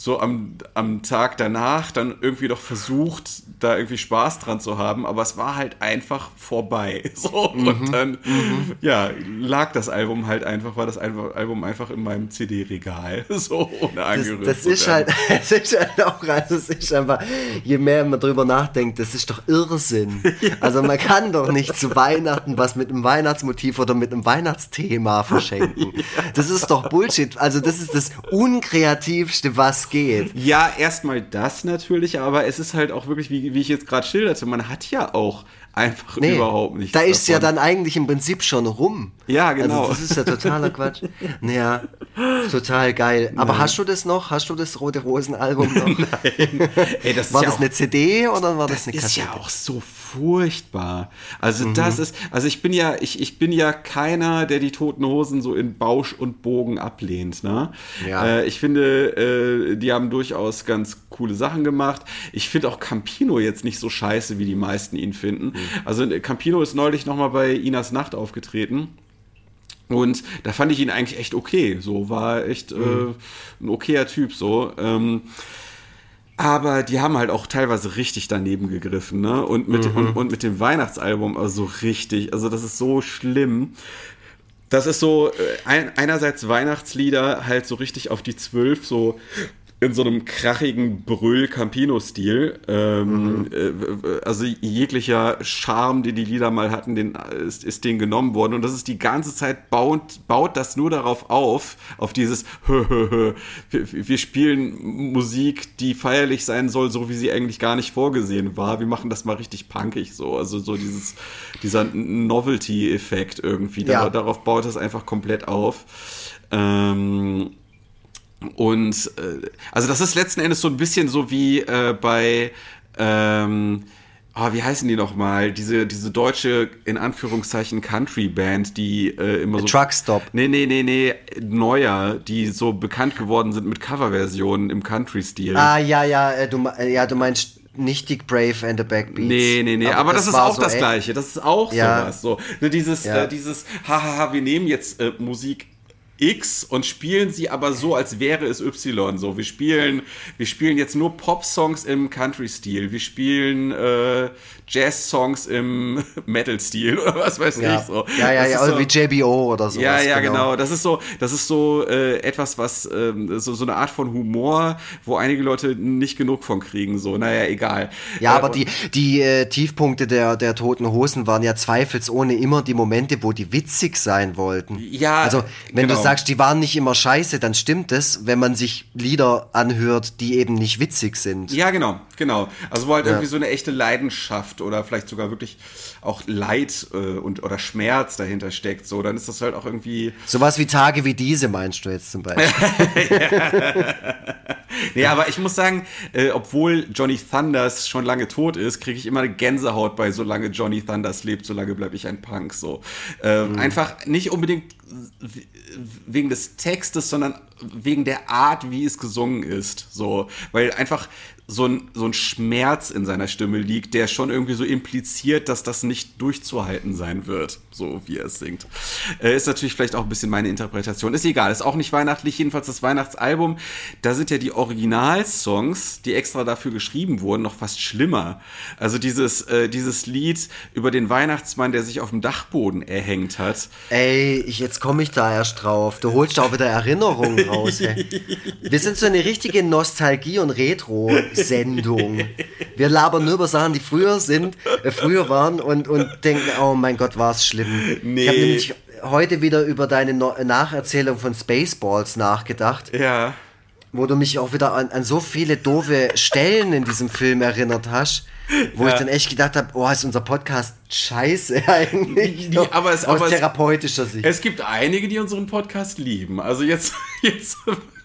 so am, am Tag danach dann irgendwie doch versucht, da irgendwie Spaß dran zu haben, aber es war halt einfach vorbei. So, mhm, und dann, mhm. ja, lag das Album halt einfach, war das Album einfach in meinem CD-Regal, so ohne angerührt. Das, das ist halt, es ist halt auch, also es ist einfach, je mehr man drüber nachdenkt, das ist doch Irrsinn. ja. Also man kann doch nicht zu Weihnachten was mit einem Weihnachtsmotiv oder mit einem Weihnachtsthema verschenken. ja. Das ist doch Bullshit. Also das ist das unkreativste, was geht. Ja, erstmal das natürlich, aber es ist halt auch wirklich, wie, wie ich jetzt gerade schilderte, man hat ja auch einfach nee, überhaupt nicht. Da ist ja dann eigentlich im Prinzip schon rum. Ja, genau. Also das ist ja totaler Quatsch. Naja, total geil. Aber Nein. hast du das noch? Hast du das Rote Rosen-Album noch? Nein. Ey, das war das ja eine CD oder war das, das eine Kassette? Das ist ja auch so furchtbar. Also mhm. das ist, also ich bin ja, ich, ich bin ja keiner, der die Toten Hosen so in Bausch und Bogen ablehnt. Ne? Ja. Äh, ich finde, äh, die haben durchaus ganz coole Sachen gemacht. Ich finde auch Campino jetzt nicht so scheiße, wie die meisten ihn finden. Mhm. Also Campino ist neulich nochmal bei Inas Nacht aufgetreten. Und da fand ich ihn eigentlich echt okay. So war echt äh, mhm. äh, ein okayer Typ. So. Ähm, aber die haben halt auch teilweise richtig daneben gegriffen, ne? Und mit, mhm. und, und mit dem Weihnachtsalbum, also richtig, also das ist so schlimm. Das ist so, äh, einerseits Weihnachtslieder halt so richtig auf die Zwölf, so in so einem krachigen Brüll-Campino-Stil. Ähm, mhm. äh, also jeglicher Charme, den die Lieder mal hatten, den, ist, ist denen genommen worden. Und das ist die ganze Zeit baut, baut das nur darauf auf, auf dieses wir, wir spielen Musik, die feierlich sein soll, so wie sie eigentlich gar nicht vorgesehen war. Wir machen das mal richtig punkig so. Also so dieses, dieser Novelty-Effekt irgendwie. Ja. darauf baut das einfach komplett auf. Ähm, und äh, also das ist letzten Endes so ein bisschen so wie äh, bei ähm, oh, wie heißen die nochmal? Diese, diese deutsche, in Anführungszeichen, Country-Band, die äh, immer so. Truckstop. Nee, nee, nee, nee, neuer, die so bekannt geworden sind mit Coverversionen im Country-Stil. Ah, ja, ja, äh, du, äh, ja, du meinst nicht Dick Brave and the Backbeats. Nee, nee, nee, aber, aber das, das, ist auch so das Gleiche. Das ist auch ja. sowas. So, ne, dieses, ja. äh, dieses, hahaha, wir nehmen jetzt äh, Musik X und spielen sie aber so, als wäre es Y. So, wir spielen, wir spielen jetzt nur Pop-Songs im Country-Stil. Wir spielen äh, Jazz-Songs im Metal-Stil oder was weiß ja. ich. So. Ja, ja, ja, so, wie JBO oder so. Ja, ja, genau. genau. Das ist so, das ist so äh, etwas, was ähm, so, so eine Art von Humor, wo einige Leute nicht genug von kriegen. So, naja, egal. Ja, äh, aber die, die äh, Tiefpunkte der, der Toten Hosen waren ja zweifelsohne immer die Momente, wo die witzig sein wollten. Ja, also wenn genau. du sagst, die waren nicht immer scheiße, dann stimmt es, wenn man sich Lieder anhört, die eben nicht witzig sind. Ja, genau, genau. Also wo halt ja. irgendwie so eine echte Leidenschaft oder vielleicht sogar wirklich auch Leid äh, und oder Schmerz dahinter steckt, so, dann ist das halt auch irgendwie. Sowas wie Tage wie diese meinst du jetzt zum Beispiel. nee, aber ich muss sagen, äh, obwohl Johnny Thunders schon lange tot ist, kriege ich immer eine Gänsehaut bei solange Johnny Thunders lebt, solange bleibe ich ein Punk. So. Äh, mhm. Einfach nicht unbedingt wegen des Textes, sondern wegen der Art, wie es gesungen ist. So, weil einfach so ein, so ein Schmerz in seiner Stimme liegt, der schon irgendwie so impliziert, dass das nicht durchzuhalten sein wird, so wie er es singt. Äh, ist natürlich vielleicht auch ein bisschen meine Interpretation. Ist egal, ist auch nicht weihnachtlich, jedenfalls das Weihnachtsalbum. Da sind ja die Originalsongs, die extra dafür geschrieben wurden, noch fast schlimmer. Also dieses, äh, dieses Lied über den Weihnachtsmann, der sich auf dem Dachboden erhängt hat. Ey, ich, jetzt komme ich da erst drauf. Du holst auch wieder Erinnerungen raus. Ey. Wir sind so eine richtige Nostalgie- und Retro- Sendung. Wir labern nur über Sachen, die früher sind, äh, früher waren und, und denken, oh mein Gott, war es schlimm. Nee. Ich habe nämlich heute wieder über deine no Nacherzählung von Spaceballs nachgedacht. Ja. Wo du mich auch wieder an, an so viele doofe Stellen in diesem Film erinnert hast. Wo ja. ich dann echt gedacht habe, oh, ist unser Podcast scheiße eigentlich. Die, aber es, aus aber therapeutischer Sicht. Es gibt einige, die unseren Podcast lieben. Also jetzt. jetzt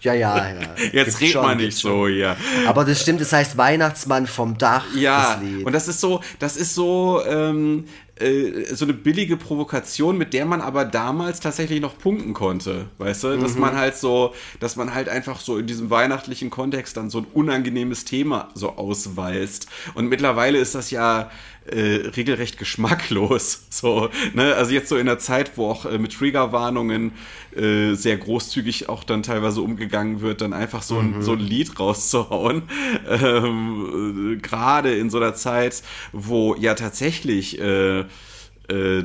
ja, ja, ja. Jetzt redet man nicht so, ja. Aber das stimmt, das heißt Weihnachtsmann vom Dach. Ja, das und das ist so, das ist so, ähm, äh, so eine billige Provokation, mit der man aber damals tatsächlich noch punkten konnte, weißt du? Dass mhm. man halt so, dass man halt einfach so in diesem weihnachtlichen Kontext dann so ein unangenehmes Thema so ausweist. Und mittlerweile ist das ja äh, regelrecht geschmacklos. So, ne? Also jetzt so in der Zeit, wo auch äh, mit Triggerwarnungen äh, sehr großzügig auch dann teilweise umgegangen wird, dann einfach so ein, mhm. so ein Lied rauszuhauen. Ähm, äh, Gerade in so einer Zeit, wo ja tatsächlich äh, äh,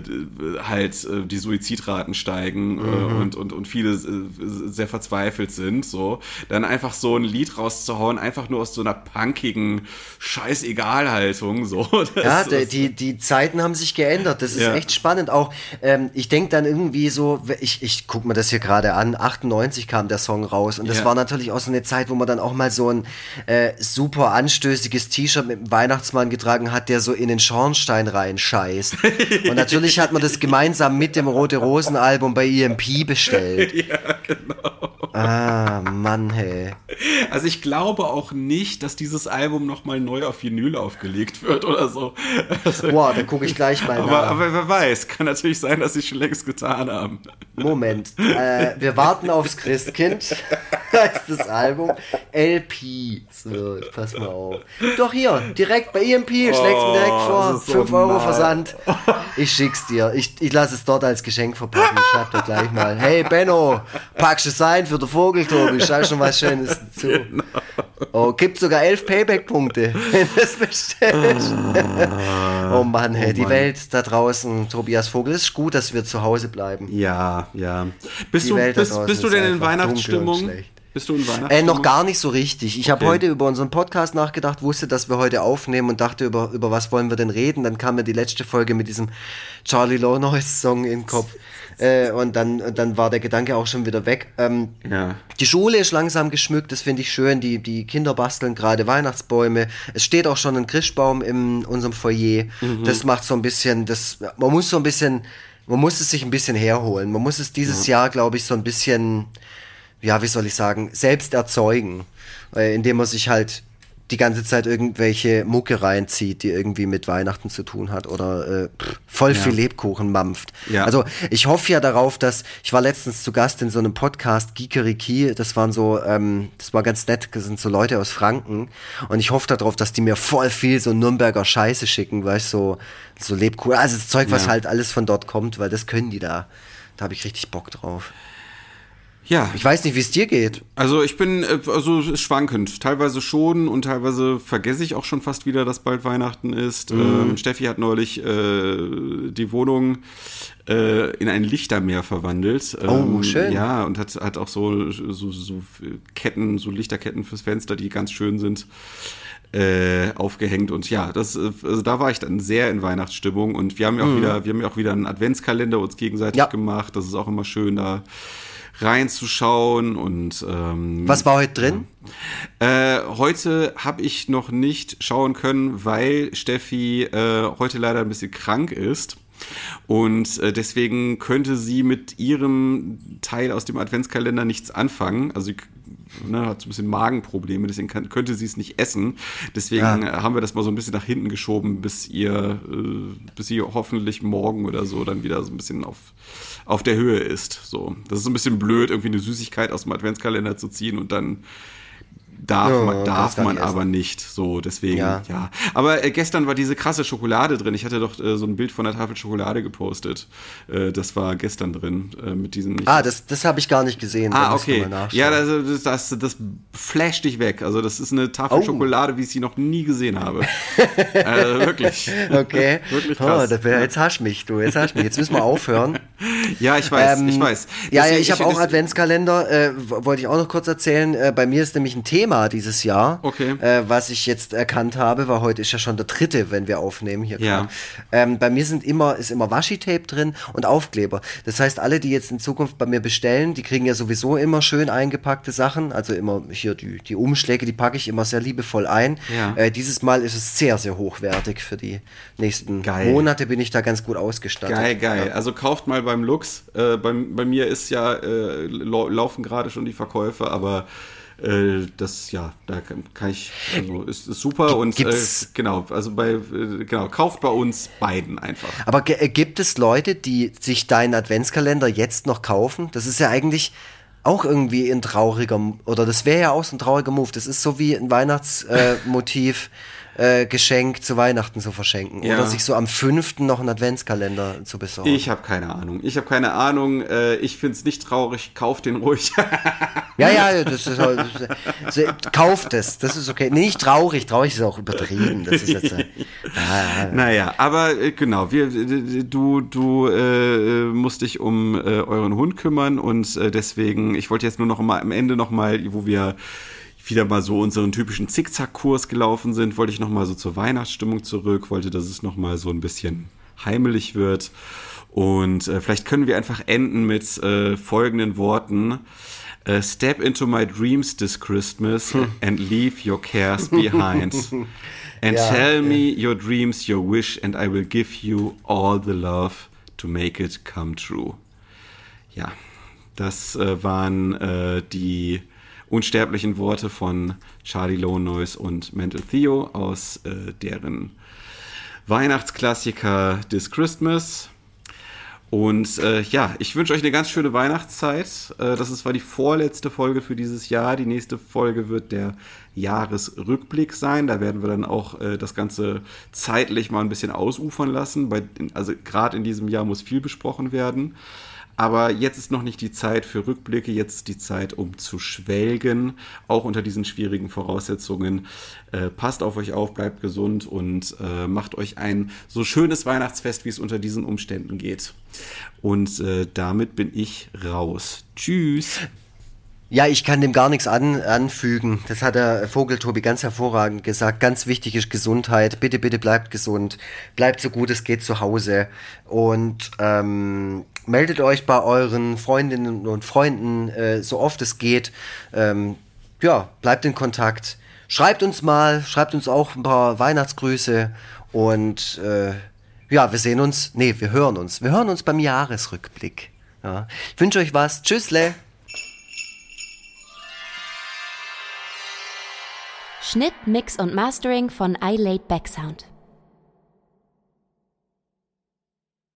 halt äh, die Suizidraten steigen äh, mhm. und, und, und viele äh, sehr verzweifelt sind, so, dann einfach so ein Lied rauszuhauen, einfach nur aus so einer punkigen Scheißegal-Haltung, so. ja, die, die, die Zeiten haben sich geändert, das ist ja. echt spannend. Auch, ähm, ich denke dann irgendwie so, ich, ich guck mir das hier gerade an, 98 kam der Song raus und das ja. war natürlich auch so eine Zeit, wo man dann auch mal so ein äh, super anstößiges T-Shirt mit dem Weihnachtsmann getragen hat, der so in den Schornstein reinscheißt. Und natürlich hat man das gemeinsam mit dem Rote Rosen Album bei EMP bestellt. ja, genau. Ah, Mann, hey. Also ich glaube auch nicht, dass dieses Album nochmal neu auf Vinyl aufgelegt wird oder so. Also, Boah, dann gucke ich gleich mal aber, nach. Aber wer weiß, kann natürlich sein, dass sie schon längst getan haben. Moment, äh, wir warten aufs Christkind, heißt das Album. LP. So, pass mal auf. Doch hier, direkt bei EMP, schlägst oh, mir direkt vor. 5 so Euro mal. Versand. Ich schick's dir. Ich, ich lasse es dort als Geschenk verpacken. Ich schreib dir gleich mal. Hey Benno, packst du es ein für den Vogel, Tobi? Schau schon was Schönes dazu. Genau. Oh, gibt sogar elf Payback-Punkte, wenn du es bestellst. oh Mann, hey, oh die Welt da draußen, Tobias Vogel, ist gut, dass wir zu Hause bleiben. Ja, ja. Bist, du, bist, bist du denn in Weihnachtsstimmung? Bist du in Weihnachten? Äh, noch gar nicht so richtig. Ich okay. habe heute über unseren Podcast nachgedacht, wusste, dass wir heute aufnehmen und dachte, über, über was wollen wir denn reden. Dann kam mir die letzte Folge mit diesem Charlie Low Noise Song in den Kopf. Äh, und dann, dann war der Gedanke auch schon wieder weg. Ähm, ja. Die Schule ist langsam geschmückt, das finde ich schön. Die, die Kinder basteln gerade Weihnachtsbäume. Es steht auch schon ein Christbaum in unserem Foyer. Mhm. Das macht so ein bisschen, das, man muss so ein bisschen, man muss es sich ein bisschen herholen. Man muss es dieses ja. Jahr, glaube ich, so ein bisschen ja, wie soll ich sagen, selbst erzeugen, äh, indem man sich halt die ganze Zeit irgendwelche Mucke reinzieht, die irgendwie mit Weihnachten zu tun hat oder äh, voll viel Lebkuchen mampft. Ja. Also ich hoffe ja darauf, dass ich war letztens zu Gast in so einem Podcast Geekeriki, das waren so, ähm, das war ganz nett, das sind so Leute aus Franken und ich hoffe darauf, dass die mir voll viel so Nürnberger Scheiße schicken, weil ich so so Lebkuchen, also das Zeug, was ja. halt alles von dort kommt, weil das können die da. Da habe ich richtig Bock drauf. Ja. Ich weiß nicht, wie es dir geht. Also ich bin äh, also schwankend. Teilweise schon und teilweise vergesse ich auch schon fast wieder, dass bald Weihnachten ist. Mhm. Ähm, Steffi hat neulich äh, die Wohnung äh, in ein Lichtermeer verwandelt. Oh, ähm, schön. Ja, und hat, hat auch so, so, so Ketten, so Lichterketten fürs Fenster, die ganz schön sind. Äh, aufgehängt und ja, das, also da war ich dann sehr in Weihnachtsstimmung und wir haben ja auch mhm. wieder, wir haben ja auch wieder einen Adventskalender uns gegenseitig ja. gemacht. Das ist auch immer schön da reinzuschauen und ähm, was war heute drin? Äh, heute habe ich noch nicht schauen können, weil Steffi äh, heute leider ein bisschen krank ist. Und äh, deswegen könnte sie mit ihrem Teil aus dem Adventskalender nichts anfangen. Also sie ne, hat so ein bisschen Magenprobleme, deswegen kann, könnte sie es nicht essen. Deswegen ja. haben wir das mal so ein bisschen nach hinten geschoben, bis ihr, äh, bis sie hoffentlich morgen oder so dann wieder so ein bisschen auf, auf der Höhe ist. So, das ist so ein bisschen blöd, irgendwie eine Süßigkeit aus dem Adventskalender zu ziehen und dann darf ja, man, darf man aber nicht. So, deswegen, ja. ja. Aber äh, gestern war diese krasse Schokolade drin. Ich hatte doch äh, so ein Bild von der Tafel Schokolade gepostet. Äh, das war gestern drin äh, mit diesen. Ah, das, das habe ich gar nicht gesehen. Ah, okay. Ja, das, das, das, flasht dich weg. Also, das ist eine Tafel oh. Schokolade, wie ich sie noch nie gesehen habe. also, wirklich. Okay. wirklich krass. Oh, wär, jetzt hasch mich, du. Jetzt hasch mich. Jetzt müssen wir aufhören. ja, ich weiß, ähm, ich weiß. Ja, ja, ich habe auch Adventskalender. Äh, wollte ich auch noch kurz erzählen. Äh, bei mir ist nämlich ein Thema Thema dieses Jahr, okay. äh, was ich jetzt erkannt habe, weil heute ist ja schon der dritte, wenn wir aufnehmen hier. Ja. Ähm, bei mir sind immer, ist immer Washi-Tape drin und Aufkleber. Das heißt, alle, die jetzt in Zukunft bei mir bestellen, die kriegen ja sowieso immer schön eingepackte Sachen. Also immer hier die, die Umschläge, die packe ich immer sehr liebevoll ein. Ja. Äh, dieses Mal ist es sehr, sehr hochwertig für die nächsten geil. Monate bin ich da ganz gut ausgestattet. Geil, geil. Ja. Also kauft mal beim Lux. Äh, bei, bei mir ist ja, äh, laufen gerade schon die Verkäufe, aber äh, das, ja, da kann, kann ich, also ist, ist super und äh, genau, also bei, äh, genau, kauft bei uns beiden einfach. Aber äh, gibt es Leute, die sich deinen Adventskalender jetzt noch kaufen? Das ist ja eigentlich auch irgendwie ein trauriger, oder das wäre ja auch so ein trauriger Move. Das ist so wie ein Weihnachtsmotiv. Äh, Geschenk zu Weihnachten zu verschenken. Ja. Oder sich so am 5. noch einen Adventskalender zu besorgen. Ich habe keine Ahnung. Ich habe keine Ahnung. Äh, ich finde es nicht traurig. Kauf den ruhig. ja, ja, das ist, das ist, kauft es. Das ist okay. Nee, nicht traurig. Traurig ist auch übertrieben. Das ist jetzt, äh, ah, naja, aber äh, genau. Wir, du du äh, musst dich um äh, euren Hund kümmern und äh, deswegen, ich wollte jetzt nur noch mal am Ende noch mal, wo wir wieder mal so unseren typischen Zickzackkurs gelaufen sind, wollte ich noch mal so zur Weihnachtsstimmung zurück, wollte, dass es noch mal so ein bisschen heimelig wird. Und äh, vielleicht können wir einfach enden mit äh, folgenden Worten. Uh, step into my dreams this Christmas hm. and leave your cares behind. And ja, tell me your dreams, your wish, and I will give you all the love to make it come true. Ja, das äh, waren äh, die unsterblichen Worte von Charlie Lone Noise und Mental Theo aus äh, deren Weihnachtsklassiker This Christmas. Und äh, ja, ich wünsche euch eine ganz schöne Weihnachtszeit. Äh, das ist, war die vorletzte Folge für dieses Jahr. Die nächste Folge wird der Jahresrückblick sein. Da werden wir dann auch äh, das Ganze zeitlich mal ein bisschen ausufern lassen. Bei, also gerade in diesem Jahr muss viel besprochen werden. Aber jetzt ist noch nicht die Zeit für Rückblicke, jetzt ist die Zeit, um zu schwelgen, auch unter diesen schwierigen Voraussetzungen. Äh, passt auf euch auf, bleibt gesund und äh, macht euch ein so schönes Weihnachtsfest, wie es unter diesen Umständen geht. Und äh, damit bin ich raus. Tschüss. Ja, ich kann dem gar nichts an, anfügen. Das hat der Vogeltobi ganz hervorragend gesagt. Ganz wichtig ist Gesundheit. Bitte, bitte bleibt gesund. Bleibt so gut es geht zu Hause. Und ähm, meldet euch bei euren Freundinnen und Freunden äh, so oft es geht. Ähm, ja, bleibt in Kontakt. Schreibt uns mal, schreibt uns auch ein paar Weihnachtsgrüße. Und äh, ja, wir sehen uns. Nee, wir hören uns. Wir hören uns beim Jahresrückblick. Ja. Ich wünsche euch was. Tschüssle. Schnitt, Mix und Mastering von iLaid Backsound.